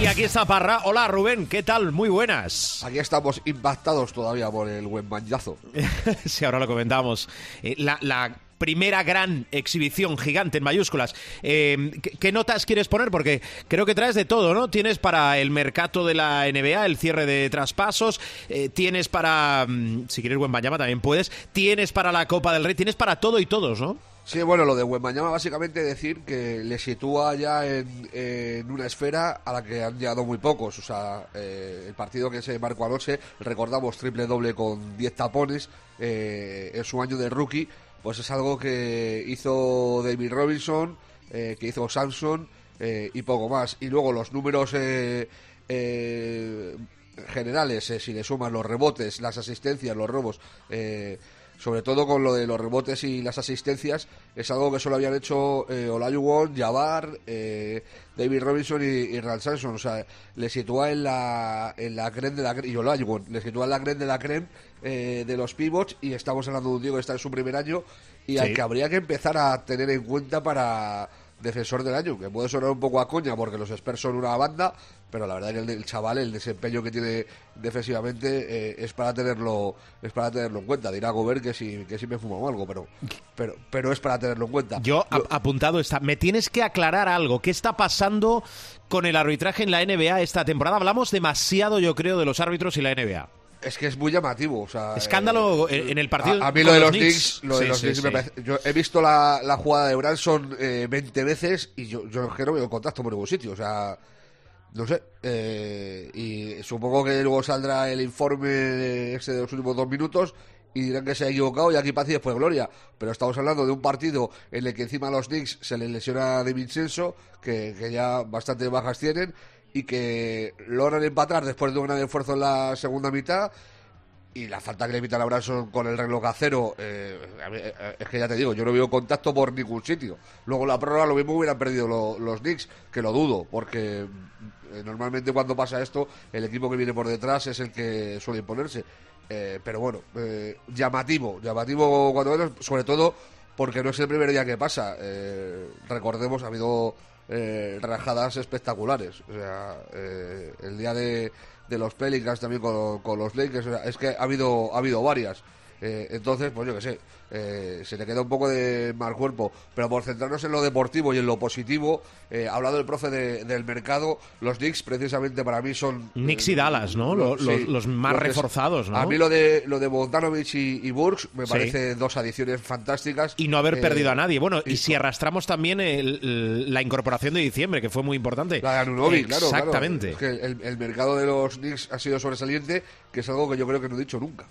Y aquí está Parra. Hola Rubén, ¿qué tal? Muy buenas. Aquí estamos impactados todavía por el buen manjazo. sí, ahora lo comentamos. Eh, la, la, primera gran exhibición gigante en mayúsculas. Eh, ¿qué, ¿qué, notas quieres poner? Porque creo que traes de todo, ¿no? Tienes para el mercado de la NBA, el cierre de traspasos, eh, tienes para, mm, si quieres buen Banyama también puedes, tienes para la Copa del Rey, tienes para todo y todos, ¿no? Sí, bueno, lo de Wembanyama básicamente decir que le sitúa ya en, en, una esfera a la que han llegado muy pocos. O sea, eh, el partido que se marcó anoche, recordamos triple doble con 10 tapones eh, en su año de rookie, pues es algo que hizo David Robinson, eh, que hizo Samson eh, y poco más. Y luego los números eh, generales, si le suman los rebotes, las asistencias, los robos sobre todo con lo de los rebotes y las asistencias, es algo que solo habían hecho eh, Olajuwon, Jabbar, eh, David Robinson y, y Rand Samson. O sea, le sitúa en la, en la creme de la creme, y Olajuwon, le sitúa en la creme de la creme eh, de los pivots y estamos hablando de un tío que está en su primer año y sí. al que habría que empezar a tener en cuenta para defensor del año, que puede sonar un poco a coña porque los Spurs son una banda, pero la verdad que el, el chaval, el desempeño que tiene defensivamente eh, es para tenerlo es para tenerlo en cuenta. Dirá Gobert que si, que si me fumado algo, pero, pero, pero es para tenerlo en cuenta. Yo, Yo apuntado está. Me tienes que aclarar algo. ¿Qué está pasando con el arbitraje en la NBA esta temporada? Hablamos demasiado, yo creo, de los árbitros y la NBA. Es que es muy llamativo. O sea, Escándalo eh, en el partido. A, a mí lo de los Knicks, lo de sí, los sí, Knicks sí. me parece. Yo he visto la, la jugada de Branson eh, 20 veces y yo, yo que no veo contacto por ningún sitio. O sea, No sé. eh, y supongo que luego saldrá el informe ese de los últimos dos minutos y dirán que se ha equivocado y aquí paz y después gloria. Pero estamos hablando de un partido en el que encima a los Knicks se les lesiona de Vincenzo, que, que ya bastante bajas tienen, y que logran empatar después de un gran esfuerzo en la segunda mitad. Y la falta que le evita a con el reloj a cero, eh, eh, es que ya te digo, yo no veo contacto por ningún sitio. Luego la prórroga lo mismo hubieran perdido lo- los Knicks, que lo dudo, porque eh, normalmente cuando pasa esto, el equipo que viene por detrás es el que suele imponerse. Pero bueno, llamativo, llamativo cuando menos, sobre todo porque no es el primer día que pasa. Recordemos, ha habido rajadas espectaculares. O sea, el día de, de los Pelicans también con, con los Lakers, es que ha habido, ha habido varias. Eh, entonces, pues yo qué sé, eh, se le queda un poco de mal cuerpo. Pero por centrarnos en lo deportivo y en lo positivo, eh, ha hablado el profe de- del mercado. Los Knicks, precisamente para mí, son. Knicks eh, y Dallas, ¿no? Sí, los, los más reforzados, ¿no? A mí lo de, lo de Bogdanovich y, y Burks me Sí. parece dos adiciones fantásticas. Y no haber Eh, perdido a nadie. Bueno, y, y- si arrastramos también el- el- la incorporación de diciembre, que fue muy importante. La de Anunoby, claro. claro. Exactamente. Es que el, el mercado de los Knicks ha sido sobresaliente, que es algo que yo creo que no he dicho nunca.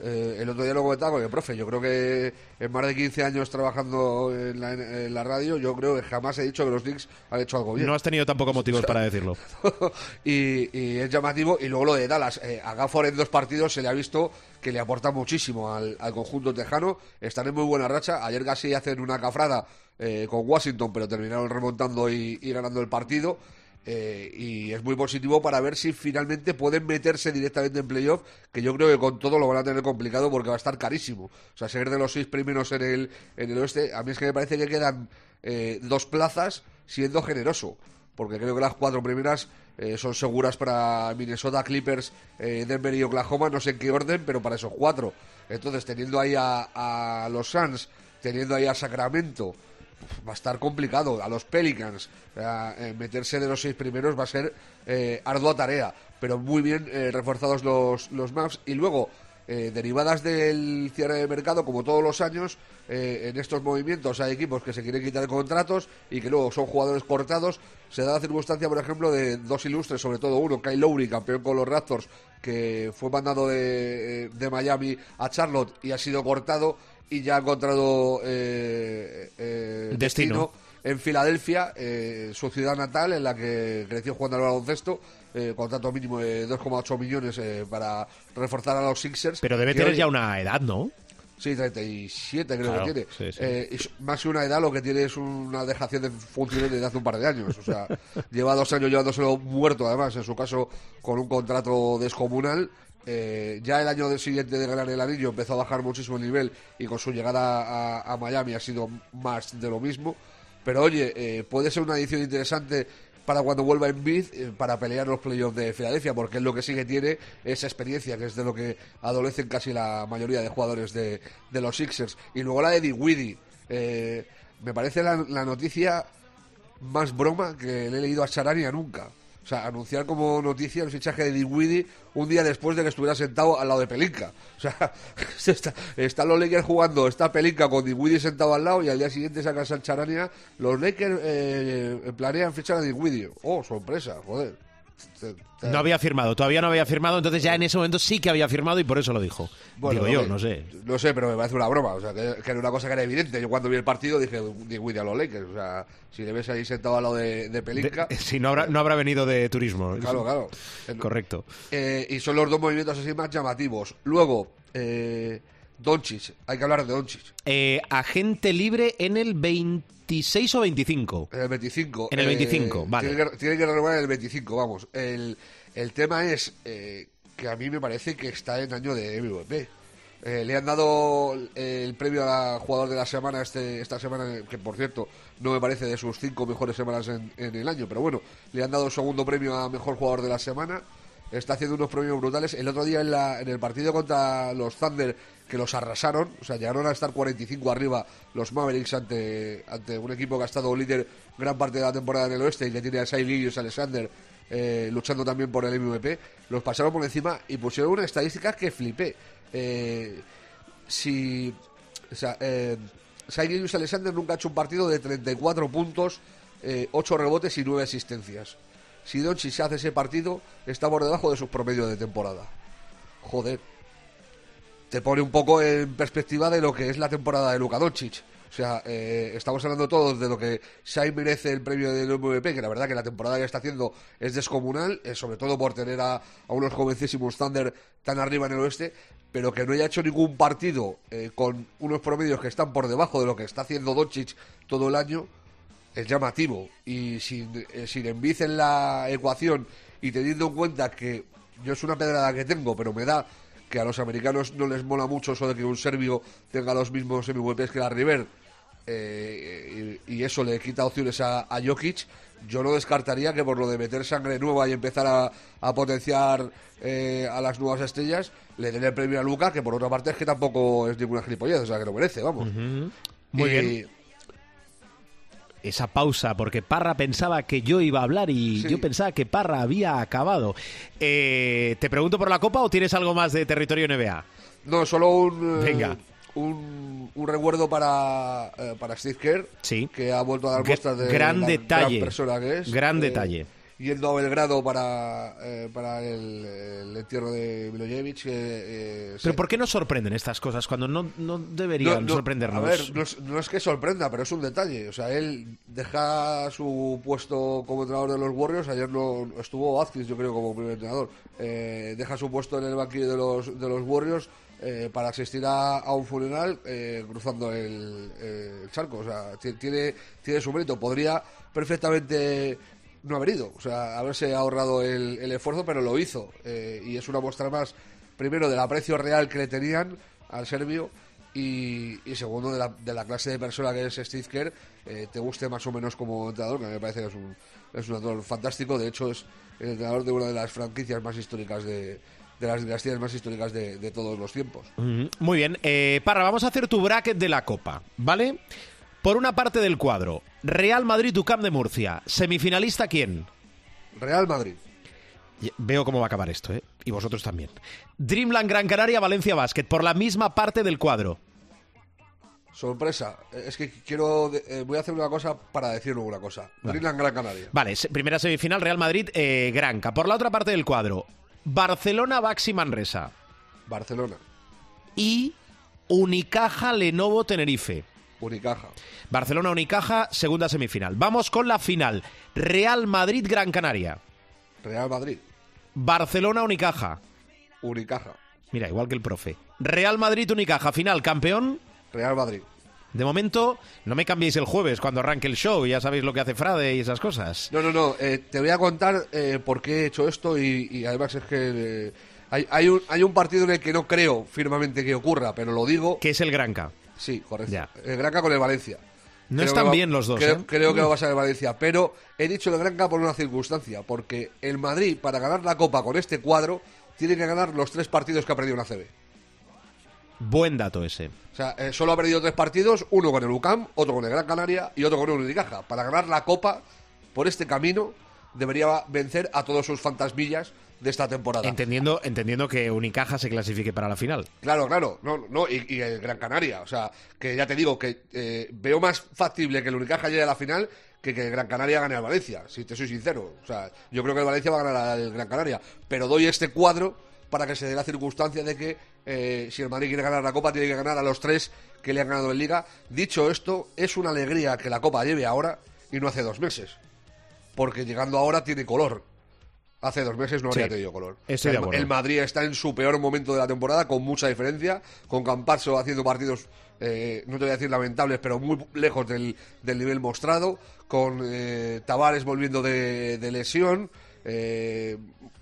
Eh, el otro día lo comentaba con el profe. Yo creo que en más de 15 años trabajando en la, en la radio, yo creo que jamás he dicho que los Knicks han hecho algo bien. No has tenido tampoco motivos para decirlo. y, y es llamativo. Y luego lo de Dallas. Eh, a Gafford en dos partidos se le ha visto que le aporta muchísimo al, al conjunto tejano. Están en muy buena racha. Ayer casi hacen una cafrada eh, con Washington, pero terminaron remontando y, y ganando el partido. Eh, y es muy positivo para ver si finalmente pueden meterse directamente en playoff, que yo creo que con todo lo van a tener complicado porque va a estar carísimo. O sea, ser de los seis primeros en el, en el oeste, a mí es que me parece que quedan eh, dos plazas siendo generoso porque creo que las cuatro primeras eh, son seguras para Minnesota, Clippers, eh, Denver y Oklahoma, no sé en qué orden, pero para esos cuatro. Entonces, teniendo ahí a, a los Suns, teniendo ahí a Sacramento, va a estar complicado. A los Pelicans, eh, eh, meterse de los seis primeros va a ser eh, ardua tarea, pero muy bien reforzados los, los maps. Y luego, derivadas del cierre de mercado, como todos los años, en estos movimientos hay equipos que se quieren quitar contratos y que luego son jugadores cortados. Se da la circunstancia, por ejemplo, de dos ilustres, sobre todo uno, Kyle Lowry, campeón con los Raptors, que fue mandado de, de Miami a Charlotte y ha sido cortado y ya ha encontrado eh, eh, Destino. en Filadelfia, eh, su ciudad natal, en la que creció jugando al baloncesto, eh, contrato mínimo de 2,8 millones eh, para reforzar a los Sixers. Pero debe tener hoy- ya una edad, ¿no? Sí, 37 creo Claro, que tiene. sí, sí. Eh, más que una edad, lo que tiene es una dejación de funciones desde hace un par de años. O sea, lleva dos años llevándoselo muerto, además, en su caso, con un contrato descomunal. Eh, ya el año siguiente de ganar el anillo empezó a bajar muchísimo el nivel y con su llegada a, Miami ha sido más de lo mismo. Pero oye, eh, puede ser una edición interesante para cuando vuelva en Bid eh, para pelear los playoffs de Filadelfia, porque es lo que sí que tiene esa experiencia, que es de lo que adolecen casi la mayoría de jugadores de, los Sixers. Y luego la de Dinwiddie. Eh, me parece la, la noticia más broma que le he leído a Charania nunca. O sea, anunciar como noticia el fichaje de Dinwiddie un día después de que estuviera sentado al lado de Pelinka. O sea, está, están los Lakers jugando, está Pelinka con Dinwiddie sentado al lado y al día siguiente sacas al Charania. Los Lakers eh, planean fichar a Dinwiddie. Oh, sorpresa, joder. No había firmado, todavía no había firmado, entonces ya en ese momento sí que había firmado y por eso lo dijo. Bueno, Digo yo, no sé. No sé, pero me parece una broma. O sea, que, que era una cosa que era evidente. Yo cuando vi el partido dije, Dinwiddie a los Lakers. O sea, si le ves ahí sentado al lado de, de Pelinka. De- si no habrá, no habrá venido de turismo. Claro, claro. Correcto. Eh, y son los dos movimientos así más llamativos. Luego, eh, Doncic. Hay que hablar de Doncic. Eh, agente libre en el 26 o 25. En el 25. En el 25, vale. Tiene que, tiene que renovar en el 25, vamos. El, el tema es eh, que a mí me parece que está en año de MVP. Eh, le han dado el premio a jugador de la semana este, esta semana, que por cierto no me parece de sus cinco mejores semanas en, en el año, pero bueno, le han dado el segundo premio a mejor jugador de la semana. Está haciendo unos premios brutales. El otro día en, la, en el partido contra los Thunder, que los arrasaron, o sea, llegaron a estar 45 arriba los Mavericks ante, ante un equipo que ha estado líder gran parte de la temporada en el oeste y que tiene a Gilgeous Alexander eh, luchando también por el MVP. Los pasaron por encima y pusieron una estadística que flipé. Eh, si. O sea, eh, Gilgeous Alexander nunca ha hecho un partido de 34 puntos, eh, 8 rebotes y 9 asistencias. si Doncic se hace ese partido, está por debajo de sus promedios de temporada. Joder. Te pone un poco en perspectiva de lo que es la temporada de Luka Doncic. O sea, eh, estamos hablando todos de lo que Shai merece el premio del MVP, que la verdad que la temporada que está haciendo es descomunal, eh, sobre todo por tener a, unos jovencísimos Thunder tan arriba en el oeste, pero que no haya hecho ningún partido eh, con unos promedios que están por debajo de lo que está haciendo Doncic todo el año, es llamativo. Y sin, eh, sin Embiid en la ecuación y teniendo en cuenta que yo es una pedrada que tengo, pero me da que a los americanos no les mola mucho eso de que un serbio tenga los mismos MVPs que la River eh, y, y eso le quita opciones a, a Jokic, yo no descartaría que por lo de meter sangre nueva y empezar a, a potenciar eh, a las nuevas estrellas, le den el premio a Luca, que por otra parte es que tampoco es ninguna gilipollez, o sea que lo merece, vamos. Muy Y- bien. Esa pausa, porque Parra pensaba que yo iba a hablar y Sí. yo pensaba que Parra había acabado. Eh, ¿Te pregunto por la Copa o tienes algo más de territorio NBA? No, solo un, eh, Venga. un, un recuerdo para, eh, para Steve Kerr, Sí. que ha vuelto a dar muestras de gran la detalle. gran persona que es. Gran Eh, detalle. Yendo a Belgrado para, eh, para el, el entierro de Milojevic. que, eh, Pero se- ¿por qué nos sorprenden estas cosas cuando no, no deberían No, no, sorprendernos? A ver, no es, no es que sorprenda, pero es un detalle. O sea, él deja su puesto como entrenador de los Warriors. Ayer no estuvo Atkins, yo creo, como primer entrenador. Eh, deja su puesto en el banquillo de los, de los Warriors eh, para asistir a, a un funeral eh, cruzando el, eh, el charco. O sea, ti- tiene, tiene su mérito. Podría perfectamente no haber ido. O sea, haberse ahorrado el, el esfuerzo, pero lo hizo. Eh, y es una muestra más, primero, del aprecio real que le tenían al serbio y, segundo de la, de la clase de persona que es Steve Kerr, eh, te guste más o menos como entrenador, que a mí me parece que es un, es un entrenador fantástico, de hecho es el entrenador de una de las franquicias más históricas de, de las dinastías más históricas de, de todos los tiempos. Muy bien. Eh, Parra, vamos a hacer tu bracket de la Copa, ¿vale? Por una parte del cuadro, Real Madrid UCAM de Murcia. ¿Semifinalista quién? Real Madrid, Veo cómo va a acabar esto, ¿eh? Y vosotros también. Dreamland Gran Canaria Valencia Basket, por la misma parte del cuadro. sorpresa, es que quiero, eh, voy a hacer una cosa para decirlo una cosa, Dreamland Gran Canaria, Vale, primera semifinal, Real Madrid, eh, Granca. Por la otra parte del cuadro, Barcelona Baxi Manresa. Barcelona, Y Unicaja Lenovo Tenerife. Unicaja, Barcelona Unicaja, segunda semifinal. Vamos con la final. Real Madrid Gran Canaria. Real Madrid, Barcelona Unicaja. Unicaja, Mira, igual que el profe. Real Madrid Unicaja, final, campeón. Real Madrid. De momento, no me cambiéis el jueves cuando arranque el show, ya sabéis lo que hace Frade y esas cosas. No, no, no. eh, te voy a contar eh, por qué he hecho esto y, y además es que eh, hay, hay, un, hay un partido en el que no creo firmemente que ocurra, pero lo digo. Que es el Granca. Sí, correcto. Ya. El Granca con el Valencia. No Creo están va- bien los dos, Creo, ¿eh? creo que va a pasar el Valencia, pero he dicho el Granca por una circunstancia, porque el Madrid, para ganar la Copa con este cuadro, tiene que ganar los tres partidos que ha perdido en ACB. Buen dato ese. O sea, eh, solo ha perdido tres partidos, uno con el UCAM, otro con el Gran Canaria y otro con el Unicaja. Para ganar la Copa, por este camino, debería vencer a todos sus fantasmillas de esta temporada. Entendiendo, entendiendo que Unicaja se clasifique para la final. Claro, claro, no, no, y, y el Gran Canaria, o sea, que ya te digo que eh, veo más factible que el Unicaja llegue a la final que que el Gran Canaria gane al Valencia, si te soy sincero. O sea, yo creo que el Valencia va a ganar al Gran Canaria, pero doy este cuadro para que se dé la circunstancia de que eh, si el Madrid quiere ganar la Copa, tiene que ganar a los tres que le han ganado en Liga. Dicho esto, es una alegría que la Copa lleve ahora y no hace dos meses, porque llegando ahora tiene color. Hace dos meses no habría Sí, tenido color. estoy de el, acuerdo. el Madrid está en su peor momento de la temporada, con mucha diferencia, con Campazzo haciendo partidos, eh, no te voy a decir lamentables, pero muy lejos del, del nivel mostrado, con eh, Tavares volviendo de, de lesión, eh,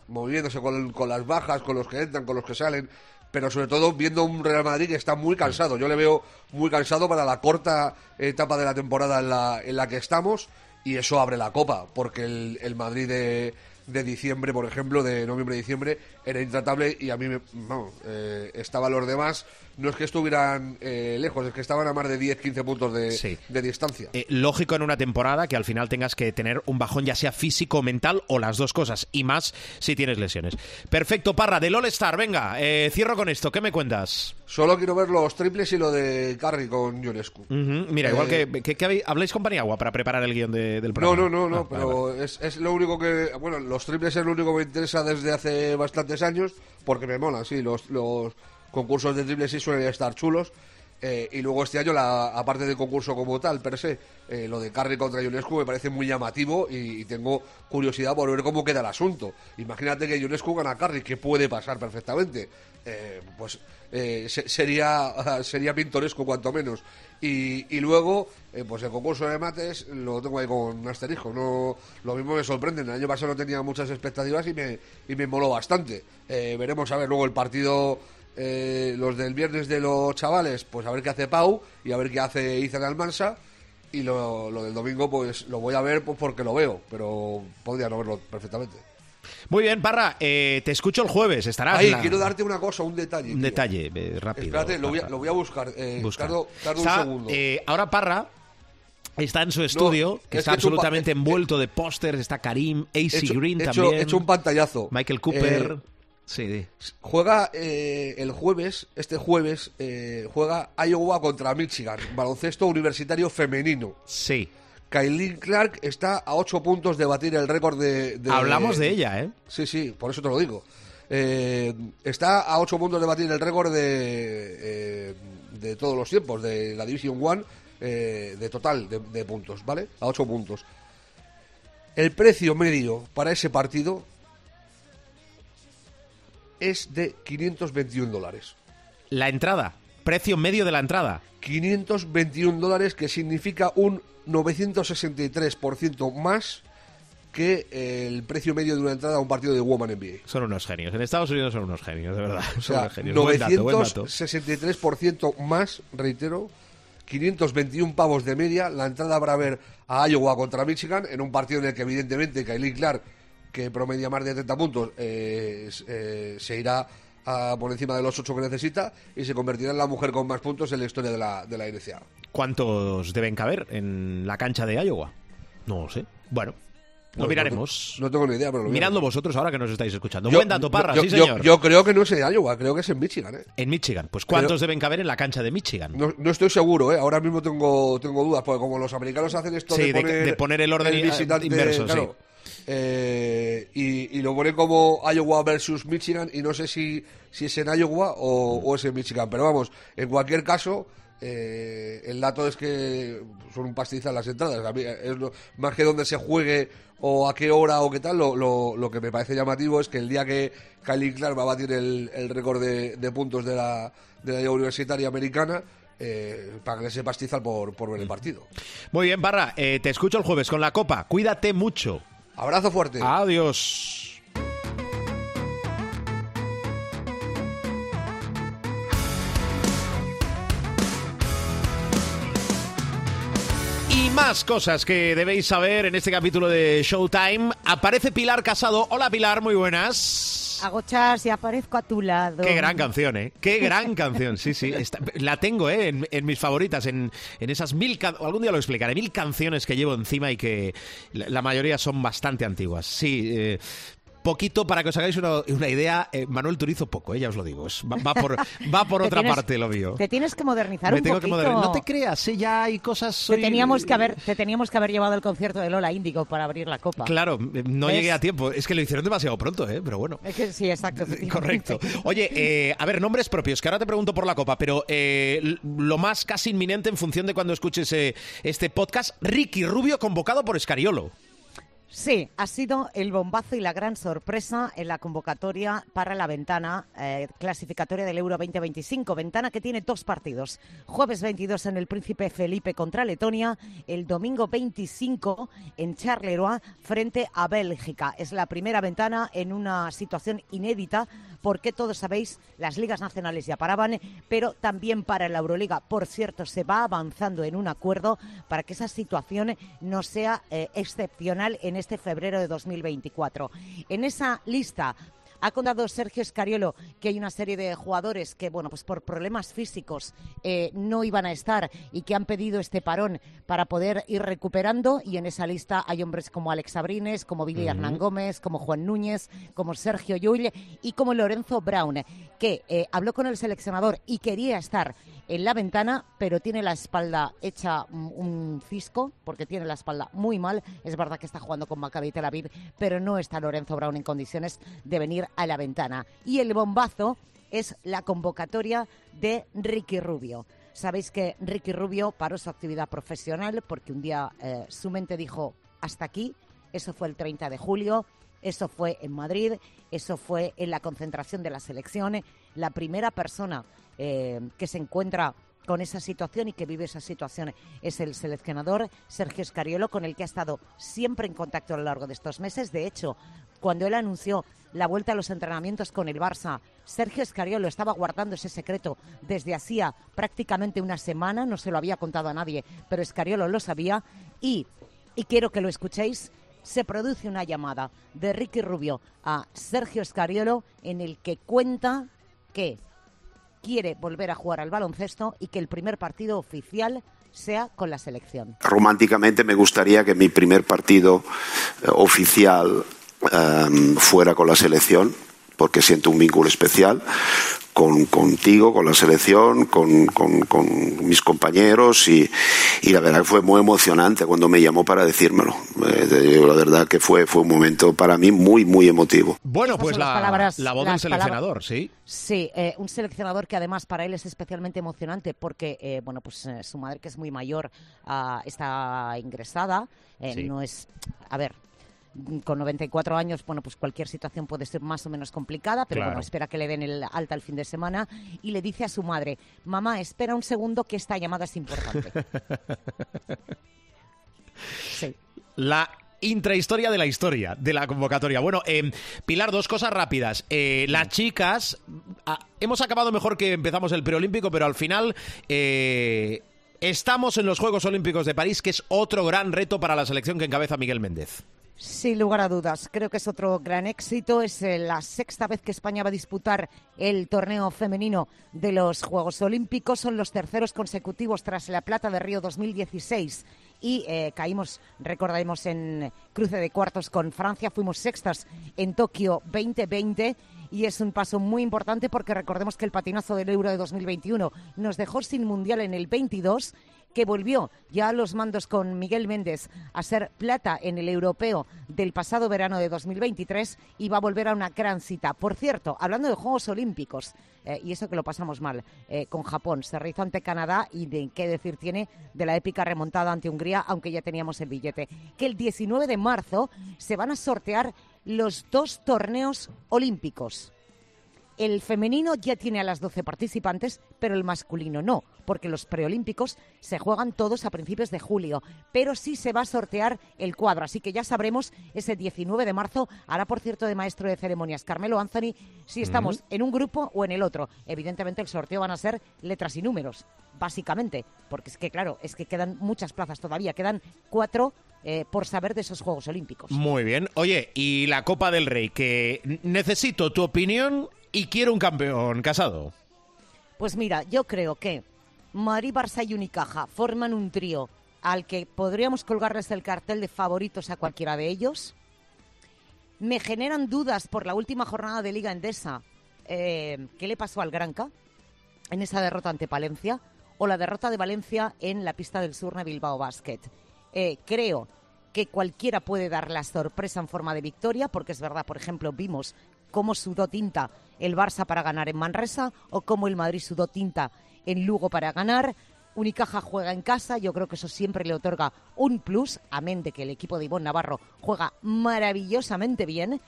moviéndose con, con las bajas, con los que entran, con los que salen, pero sobre todo viendo un Real Madrid que está muy cansado. Yo le veo muy cansado para la corta etapa de la temporada en la, en la que estamos y eso abre la copa, porque el, el Madrid de, de diciembre, por ejemplo, de noviembre-diciembre, era intratable y a mí me, vamos, eh, estaba los demás. No es que estuvieran eh, lejos, es que estaban a más de 10-15 puntos de, Sí. de distancia. Eh, lógico en una temporada que al final tengas que tener un bajón ya sea físico o mental o las dos cosas y más si tienes lesiones. Perfecto, Parra, del All Star, venga, eh, cierro con esto, ¿qué me cuentas? Solo quiero ver los triples y lo de Carry con Ionescu. Ujú, Mira, igual Eh, que, que, que habéis- habláis con Paniagua para preparar el guion de- del No, programa. no, no, no, Ah, vale, pero vale. Es, es lo único que. Bueno, los triples es lo único que me interesa desde hace años, porque me mola, sí, los, los concursos de triples sí suelen estar chulos. eh, y luego este año, la, aparte del concurso como tal, per se, eh, lo de Carry contra Ionescu me parece muy llamativo y, tengo curiosidad por ver cómo queda el asunto. Imagínate que Ionescu gana a Carry, que puede pasar perfectamente. Eh, pues se- sería, sería pintoresco cuanto menos. Y, y luego, eh, pues el concurso de mates lo tengo ahí con un asterisco. No, lo mismo me sorprende. El año pasado no tenía muchas expectativas y me, y me moló bastante. Eh, veremos a ver luego el partido, eh, los del viernes de los chavales, pues a ver qué hace Pau y a ver qué hace Izan Almansa. Y lo, lo del domingo, pues lo voy a ver pues, porque lo veo, pero podría no verlo perfectamente. Muy bien, Parra, eh, te escucho el jueves, estarás. Ahí, la- quiero darte una cosa, un detalle. Un tío. detalle, eh, rápido. Espérate, lo voy a, lo voy a buscar. Eh, Busca. tardo- tardo un segundo. eh, ahora Parra está en su estudio, que es está que absolutamente envuelto de pósters, está Karim, AC hecho- Green he hecho- también, he hecho un pantallazo. Michael Cooper. Eh, sí, di. Juega eh, el jueves, este jueves, eh, juega Iowa contra Michigan, baloncesto universitario femenino. sí. Kylie Clark está a 8 puntos de batir el récord de, de- Hablamos de ella, ¿eh? Sí, sí, por eso te lo digo. Eh, está a 8 puntos de batir el récord de, eh, de todos los tiempos, de la Division One, eh, de total de, de puntos, ¿vale? A 8 puntos. El precio medio para ese partido es de 521 dólares. La entrada, precio medio de la entrada. 521 dólares, que significa un 963% más que el precio medio de una entrada a un partido de Woman NBA. Son unos genios. En Estados Unidos son unos genios, de verdad. O Son sea, unos buen dato. 963% más, reitero, 521 pavos de media. La entrada para ver a Iowa contra Michigan en un partido en el que, evidentemente, Kylie Clark, que promedia más de 30 puntos, eh, eh, se irá a por encima de los 8 que necesita y se convertirá en la mujer con más puntos en la historia de la, de la NCAA. ¿Cuántos deben caber en la cancha de Iowa? No lo sé. Bueno, lo No, miraremos. No, tengo ni idea, pero lo Miradlo miraremos. vosotros ahora que nos estáis escuchando. Yo- Buen dato, Parra, yo- sí, señor. Yo, creo que no es en Iowa, creo que es en Michigan, ¿eh? En Michigan. Pues ¿cuántos deben caber en la cancha de Michigan? No, no estoy seguro, ¿eh? Ahora mismo tengo, tengo dudas, porque como los americanos hacen esto Sí, de, poner de poner el orden, visitante, inverso, sí. Eh, y, y lo ponen como Iowa versus Michigan, y no sé si, si es en Iowa o, o es en Michigan, pero vamos, en cualquier caso, eh, el dato es que son un pastizal las entradas. A mí es lo- más que donde se juegue o a qué hora o qué tal, lo, lo- lo que me parece llamativo es que el día que Kylie Clark va a batir el, el récord de, de puntos de la, de la Liga Universitaria Americana, eh, pagan ese pastizal por, por ver el partido. Muy bien, Parra. eh, te escucho el jueves con la copa. Cuídate mucho. Abrazo fuerte. Adiós. Más cosas que debéis saber en este capítulo de Showtime. Aparece Pilar Casado. Hola Pilar, muy buenas. Agochas y aparezco a tu lado. Qué gran canción, ¿eh? Qué gran canción, sí, sí. Está- la tengo, ¿eh? En, en mis favoritas, en, en esas mil... Algún día lo explicaré. Mil canciones que llevo encima y que la, la mayoría son bastante antiguas. Sí, eh, poquito, para que os hagáis una, una idea, eh, Manuel Turizo poco, eh, ya os lo digo. Es- va, va por, va por Te otra tienes- parte lo mío. Te tienes que modernizar Me un tengo que. No te creas, ¿eh? ya hay cosas... Te soy- teníamos que haber, te teníamos que haber llevado al concierto de Lola Índigo para abrir la copa. Claro, eh, no ¿Ves? llegué a tiempo. Es que lo hicieron demasiado pronto, ¿eh? Pero bueno. Es que sí, exacto. Correcto. Oye, eh, a ver, nombres propios, que ahora te pregunto por la copa, pero eh, lo más casi inminente en función de cuando escuches eh, este podcast, Ricky Rubio convocado por Escariolo. Sí, ha sido el bombazo y la gran sorpresa en la convocatoria para la ventana eh, clasificatoria del Euro 2025. Ventana que tiene dos partidos. Jueves 22 en el Príncipe Felipe contra Letonia, el domingo 25 en Charleroi frente a Bélgica. Es la primera ventana en una situación inédita porque todos sabéis, las ligas nacionales ya paraban, pero también para la Euroliga. Por cierto, se va avanzando en un acuerdo para que esa situación no sea eh, excepcional en este febrero de 2024. En esa lista ha contado Sergio Escariolo que hay una serie de jugadores que, bueno, pues por problemas físicos eh, no iban a estar y que han pedido este parón para poder ir recuperando. Y en esa lista hay hombres como Alex Abrines, como Billy Hernán Gómez, como Juan Núñez, como Sergio Llull y como Lorenzo Brown, que eh, habló con el seleccionador y quería estar en la ventana, pero tiene la espalda hecha un fisco, porque tiene la espalda muy mal. Es verdad que está jugando con Maccabi Tel Aviv, pero no está Lorenzo Brown en condiciones de venir a la ventana. Y el bombazo es la convocatoria de Ricky Rubio. Sabéis que Ricky Rubio paró su actividad profesional porque un día eh, su mente dijo hasta aquí. Eso fue el 30 de julio. Eso fue en Madrid, eso fue en la concentración de la selección. La primera persona eh, que se encuentra con esa situación y que vive esa situación es el seleccionador Sergio Escariolo, con el que ha estado siempre en contacto a lo largo de estos meses. De hecho, cuando él anunció la vuelta a los entrenamientos con el Barça, Sergio Escariolo estaba guardando ese secreto desde hacía prácticamente una semana, no se lo había contado a nadie, pero Escariolo lo sabía y, y quiero que lo escuchéis. Se produce una llamada de Ricky Rubio a Sergio Escariolo en el que cuenta que quiere volver a jugar al baloncesto y que el primer partido oficial sea con la selección. Románticamente me gustaría que mi primer partido eh, oficial eh, fuera con la selección, porque siento un vínculo especial con, contigo, con la selección, con, con, mis compañeros y, y, la verdad que fue muy emocionante cuando me llamó para decírmelo. Eh, la verdad que fue, fue un momento para mí muy, muy emotivo. Bueno, pues la, palabras, la voz del seleccionador, ¿sí? Sí, eh, un seleccionador que además para él es especialmente emocionante porque, eh, bueno, pues su madre que es muy mayor ah, está ingresada, no es, a ver, con 94 años, bueno, pues cualquier situación puede ser más o menos complicada, pero bueno, espera que le den el alta el fin de semana y le dice a su madre, mamá, espera un segundo que esta llamada es importante. sí. La intrahistoria de la historia, de la convocatoria. Bueno, eh, Pilar, dos cosas rápidas. Eh, las chicas, ah, hemos acabado mejor que empezamos el preolímpico, pero al final... Eh, estamos en los Juegos Olímpicos de París, que es otro gran reto para la selección que encabeza Miguel Méndez. Sin lugar a dudas, creo que es otro gran éxito. Es eh, la sexta vez que España va a disputar el torneo femenino de los Juegos Olímpicos. Son los terceros consecutivos tras la plata de Río 2016 y eh, caímos, recordaremos, en cruce de cuartos con Francia. Fuimos sextas en Tokio 2020 y es un paso muy importante porque recordemos que el patinazo del Euro de 2021 nos dejó sin mundial en el 22 que volvió ya a los mandos con Miguel Méndez a ser plata en el europeo del pasado verano de 2023 y va a volver a una gran cita. Por cierto, hablando de Juegos Olímpicos, eh, y eso que lo pasamos mal eh, con Japón, se realizó ante Canadá y de qué decir tiene de la épica remontada ante Hungría, aunque ya teníamos el billete, que el 19 de marzo se van a sortear los dos torneos olímpicos. El femenino ya tiene a las 12 participantes, pero el masculino no, porque los preolímpicos se juegan todos a principios de julio, pero sí se va a sortear el cuadro, así que ya sabremos ese 19 de marzo. Hará, por cierto, de maestro de ceremonias Carmelo Anthony si estamos en un grupo o en el otro. Evidentemente el sorteo van a ser letras y números, básicamente, porque es que, claro, es que quedan muchas plazas todavía, quedan cuatro eh, por saber de esos Juegos Olímpicos. Muy bien. Oye, y la Copa del Rey, que necesito tu opinión y quiero un campeón casado. Pues mira, yo creo que Mari, Barça y Unicaja forman un trío al que podríamos colgarles el cartel de favoritos a cualquiera de ellos. Me generan dudas por la última jornada de Liga Endesa. Eh, ¿Qué le pasó al Granca en esa derrota ante Palencia? O la derrota de Valencia en la pista del Surne Bilbao Basket. Eh, creo que cualquiera puede dar la sorpresa en forma de victoria, porque es verdad, por ejemplo, vimos cómo sudó tinta el Barça para ganar en Manresa o cómo el Madrid sudó tinta en Lugo para ganar. Unicaja juega en casa, yo creo que eso siempre le otorga un plus, amén de que el equipo de Ivonne Navarro juega maravillosamente bien,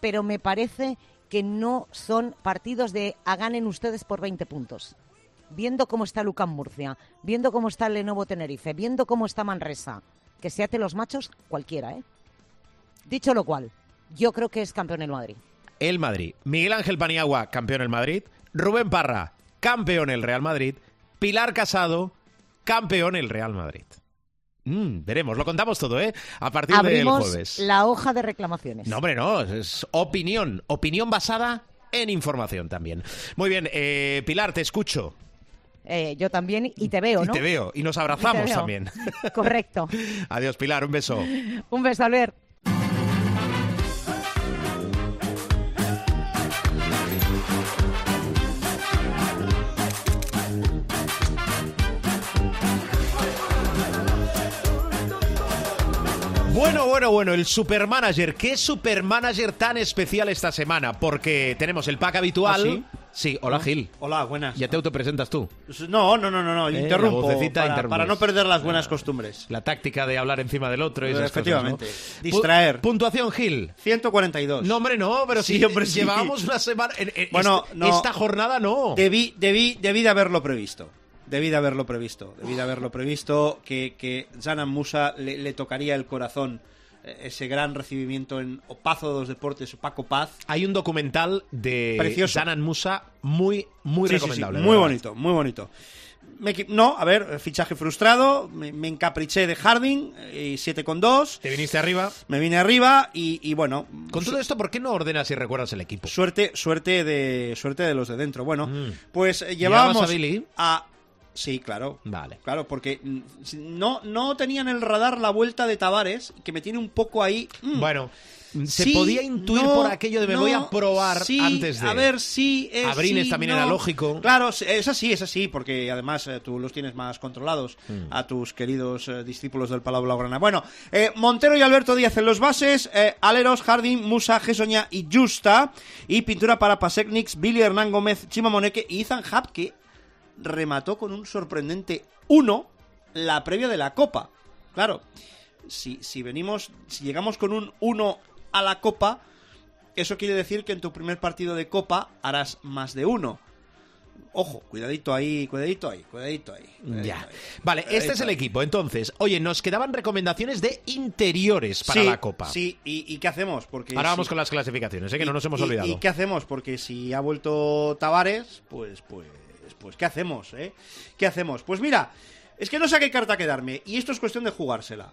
pero me parece que no son partidos de a ganen ustedes por 20 puntos. Viendo cómo está Lucán Murcia, viendo cómo está Lenovo Tenerife, viendo cómo está Manresa, que se ate los machos cualquiera, ¿eh? Dicho lo cual, yo creo que es campeón el Madrid el Madrid. Miguel Ángel Paniagua, campeón el Madrid. Rubén Parra, campeón el Real Madrid. Pilar Casado, campeón el Real Madrid. Mm, veremos, lo contamos todo, ¿eh? A partir Abrimos del jueves. la hoja de reclamaciones. No, hombre, no, es opinión. Opinión basada en información también. Muy bien, eh, Pilar, te escucho. Eh, yo también y te veo, y ¿no? te veo. Y nos Y abrazamos también. Correcto. Adiós, Pilar, un beso. Un beso, Albert. Bueno, bueno, bueno, el supermanager. ¿Qué supermanager tan especial esta semana? Porque tenemos el pack habitual. ¿Ah, sí? Sí, hola Gil. Hola, buenas. Ya te autopresentas tú. No, no, no, no, no. Eh, interrumpo para, para no perder las buenas costumbres. La táctica de hablar encima del otro y esas Efectivamente. cosas, ¿no? Distraer. Pu- puntuación Gil. 142. No, hombre, no, pero Sí, sí, hombre, sí. llevábamos una semana. en- en- Bueno, este- no. esta jornada no. Debí, debí, debí de haberlo previsto. Debí de haberlo previsto. Debí de haberlo previsto que, que Zanan Musa le, le tocaría el corazón eh, ese gran recibimiento en Opazo de los Deportes, Paco Paz. Hay un documental de Precioso. Zanan Musa muy, muy Sí, sí, sí, recomendable. muy verdad. bonito, muy bonito. Me no, a ver, fichaje frustrado, me, me encapriché de Harding, y 7 con 2. Te viniste arriba. Me vine arriba y, y bueno, Con todo esto, ¿por qué no ordenas y recuerdas el equipo? suerte, suerte de suerte de los de dentro. Bueno, Mm. pues eh, ¿Llevabas llevábamos a Billy? a sí, claro. Vale. Claro, porque mm, no no tenía en el radar la vuelta de Tavares, que me tiene un poco ahí. mm, Bueno, se sí, podía intuir no, por aquello de me voy a probar sí, antes de. A ver, sí, es, Abrines sí, también no. era lógico. Claro, sí, es así, es así, porque además eh, tú los tienes más controlados Mm. a tus queridos eh, discípulos del Palau Blaugrana. Bueno, eh, Montero y Alberto Díaz en los bases, eh, Aleros, Jardín, Musa, Gesoña y Justa, y pintura para Pasekniks, Billy Hernán Gómez, Chima Moneque y Ethan Hub, que remató con un sorprendente 1 la previa de la Copa. Claro, si, si venimos, si llegamos con un 1 a la Copa, eso quiere decir que en tu primer partido de Copa harás más de uno. Ojo, cuidadito ahí, cuidadito ahí, cuidadito ahí. cuidadito Ya. ahí. Vale, este es el ahí. equipo. Entonces, oye, nos quedaban recomendaciones de interiores para Sí, la Copa. Sí, ¿y, y qué hacemos? Porque Ahora vamos con las clasificaciones, ¿eh? que no y- nos hemos y- olvidado. ¿Y qué hacemos? Porque si ha vuelto Tavares, pues, pues, pues, ¿qué hacemos, eh? ¿Qué hacemos? Pues mira, es que no sé a qué carta quedarme, y esto es cuestión de jugársela.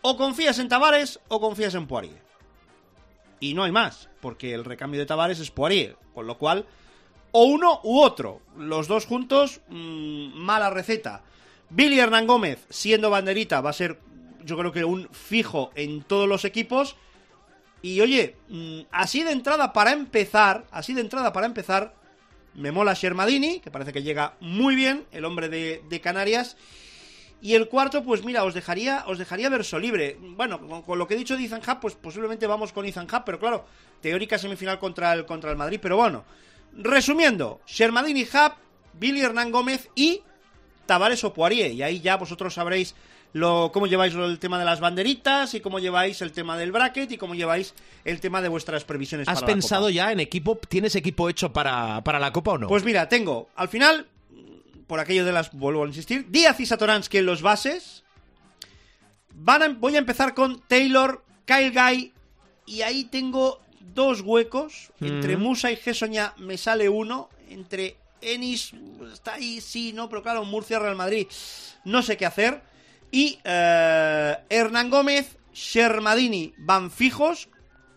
O confías en Tavares o confías en Poirier. Y no hay más, porque el recambio de Tavares es Poirier, con lo cual, o uno u otro. Los dos juntos, mm, mala receta. Billy Hernán Gómez, siendo banderita, va a ser, yo creo que un fijo en todos los equipos. Y oye, mm, así de entrada para empezar, así de entrada para empezar, me mola Shermadini, que parece que llega muy bien, el hombre de, Canarias. Y el cuarto, pues mira, os dejaría, os dejaría verso libre. Bueno, con, con lo que he dicho de Ethan Hub, pues posiblemente vamos con Ethan Hub, pero claro, teórica semifinal contra el, contra el Madrid, pero bueno. Resumiendo, Shermadini Hub, Billy Hernán Gómez y Tavares o Poirier. Y ahí ya vosotros sabréis lo, cómo lleváis el tema de las banderitas y cómo lleváis el tema del bracket y cómo lleváis el tema de vuestras previsiones. ¿Has para la pensado Copa. ya en equipo? ¿Tienes equipo hecho para, para la Copa o no? Pues mira, tengo, al final, por aquello de las, vuelvo a insistir, Díaz y Satoransky en los bases. Van a- voy a empezar con Taylor, Kyle Guy, y ahí tengo dos huecos. Entre Mm. Musa y Gesoña me sale uno. Entre Ennis, está ahí, sí, no, pero claro, Murcia, Real Madrid, no sé qué hacer. Y eh, Hernán Gómez, Shermadini van fijos.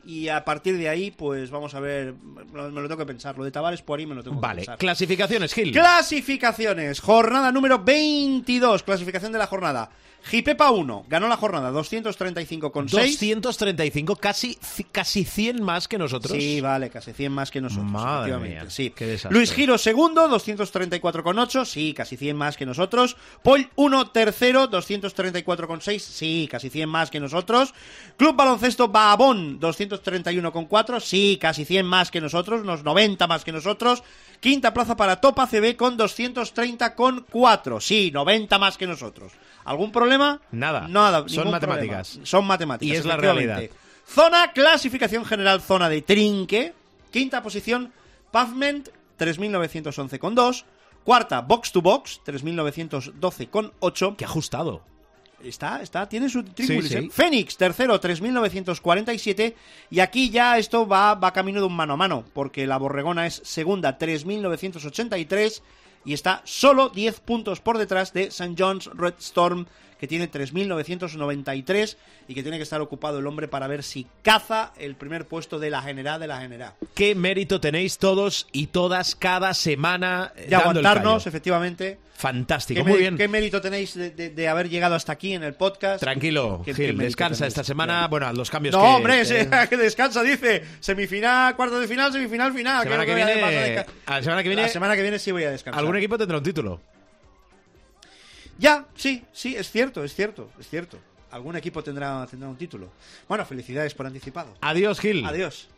Y a partir de ahí, pues vamos a ver, me lo, tengo que pensar. Lo de Tavares por ahí me lo tengo que Vale, pensar. clasificaciones, Gil. Clasificaciones. Jornada número 22. Clasificación de la jornada. Jipepa 1. Ganó la jornada 235,6. 235, casi, casi 100 más que nosotros. Sí, vale, casi 100 más que nosotros. Madre mía, sí. qué. Luis Giro segundo, 234,8. Sí, casi 100 más que nosotros. Paul 1 tercero, 234,6. Sí, casi 100 más que nosotros. Club Baloncesto Baabón, 231,4. Sí, casi 100 más que nosotros, unos 90 más que nosotros. Quinta plaza para Topa CB con 230,4. Sí, 90 más que nosotros. ¿Algún problema? Nada. Nada. Son matemáticas. problema. Son matemáticas. Y es la realidad. Zona, clasificación general, zona de Trinque. Quinta posición, Pavement, 3.911,2. Cuarta, Box to Box, 3.912,8. Qué ajustado. Está, está, tiene su tríngulis, Sí, sí. ¿eh? Fénix, tercero, 3.947. Y aquí ya esto va, va camino de un mano a mano, porque la Borregona es segunda, 3.983. y está solo 10 puntos por detrás de St. John's Red Storm, que tiene 3.993 y que tiene que estar ocupado el hombre para ver si caza el primer puesto de la general de la general. Qué mérito tenéis todos y todas cada semana De dando el aguantarnos, efectivamente. Fantástico, ¿Qué, muy bien. qué mérito tenéis de, de- de haber llegado hasta aquí en el podcast? Tranquilo, ¿Qué- qué Gil, descansa tenéis? esta semana. Bueno, los cambios No, que... hombre, que- descansa, dice. Semifinal, cuarto de final, semifinal, final. Semana ¿Qué que viene- de a la semana que viene- La semana que viene sí voy a descansar. Algún equipo tendrá un título. Ya, sí, sí, es cierto, es cierto, es cierto. Algún equipo tendrá, tendrá un título. Bueno, felicidades por anticipado. Adiós, Gil. Adiós.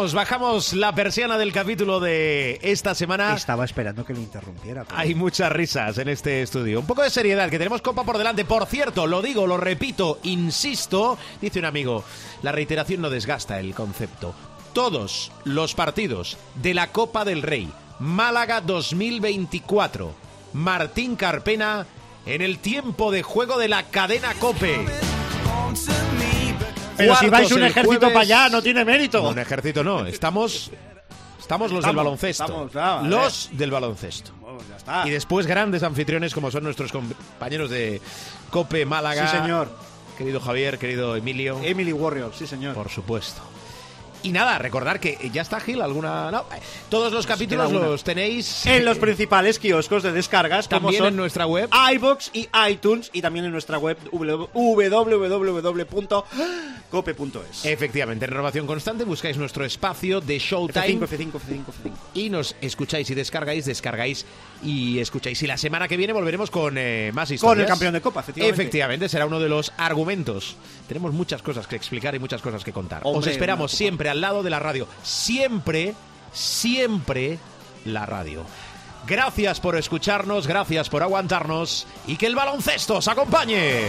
Bajamos la persiana del capítulo de esta semana. Estaba esperando que le interrumpiera. pero- Hay muchas risas en este estudio. Un poco de seriedad, que tenemos copa por delante. Por cierto, lo digo, lo repito, insisto, dice un amigo, la reiteración no desgasta el concepto. Todos los partidos de la Copa del Rey, Málaga 2024, Martín Carpena, en el tiempo de juego de la cadena Cope. Pero si vais un ejército jueves- para allá, no tiene mérito. No, un ejército no, estamos... Estamos los del baloncesto. estamos, los del baloncesto. Ya está. Y después grandes anfitriones como son nuestros compañeros de Cope Málaga. Sí, señor. Querido Javier, querido Emilio. Emily Warrior, sí, señor. Por supuesto. Y nada, recordar que ya está Gil, alguna... No, todos los capítulos los tenéis En los principales kioscos de descargas, como también son en nuestra web. iBox y iTunes, y también en nuestra web www.cope.es. Efectivamente, en renovación constante buscáis nuestro espacio de Showtime F5, F5, F5, F5. y nos escucháis y descargáis, descargáis y escucháis. Y la semana que viene volveremos con eh, más historias. Con el campeón de Copa, efectivamente. Efectivamente, será uno de los argumentos. Tenemos muchas cosas que explicar y muchas cosas que contar. Os esperamos siempre al lado de la radio. Siempre, siempre la radio. Gracias por escucharnos, gracias por aguantarnos y que el baloncesto os acompañe.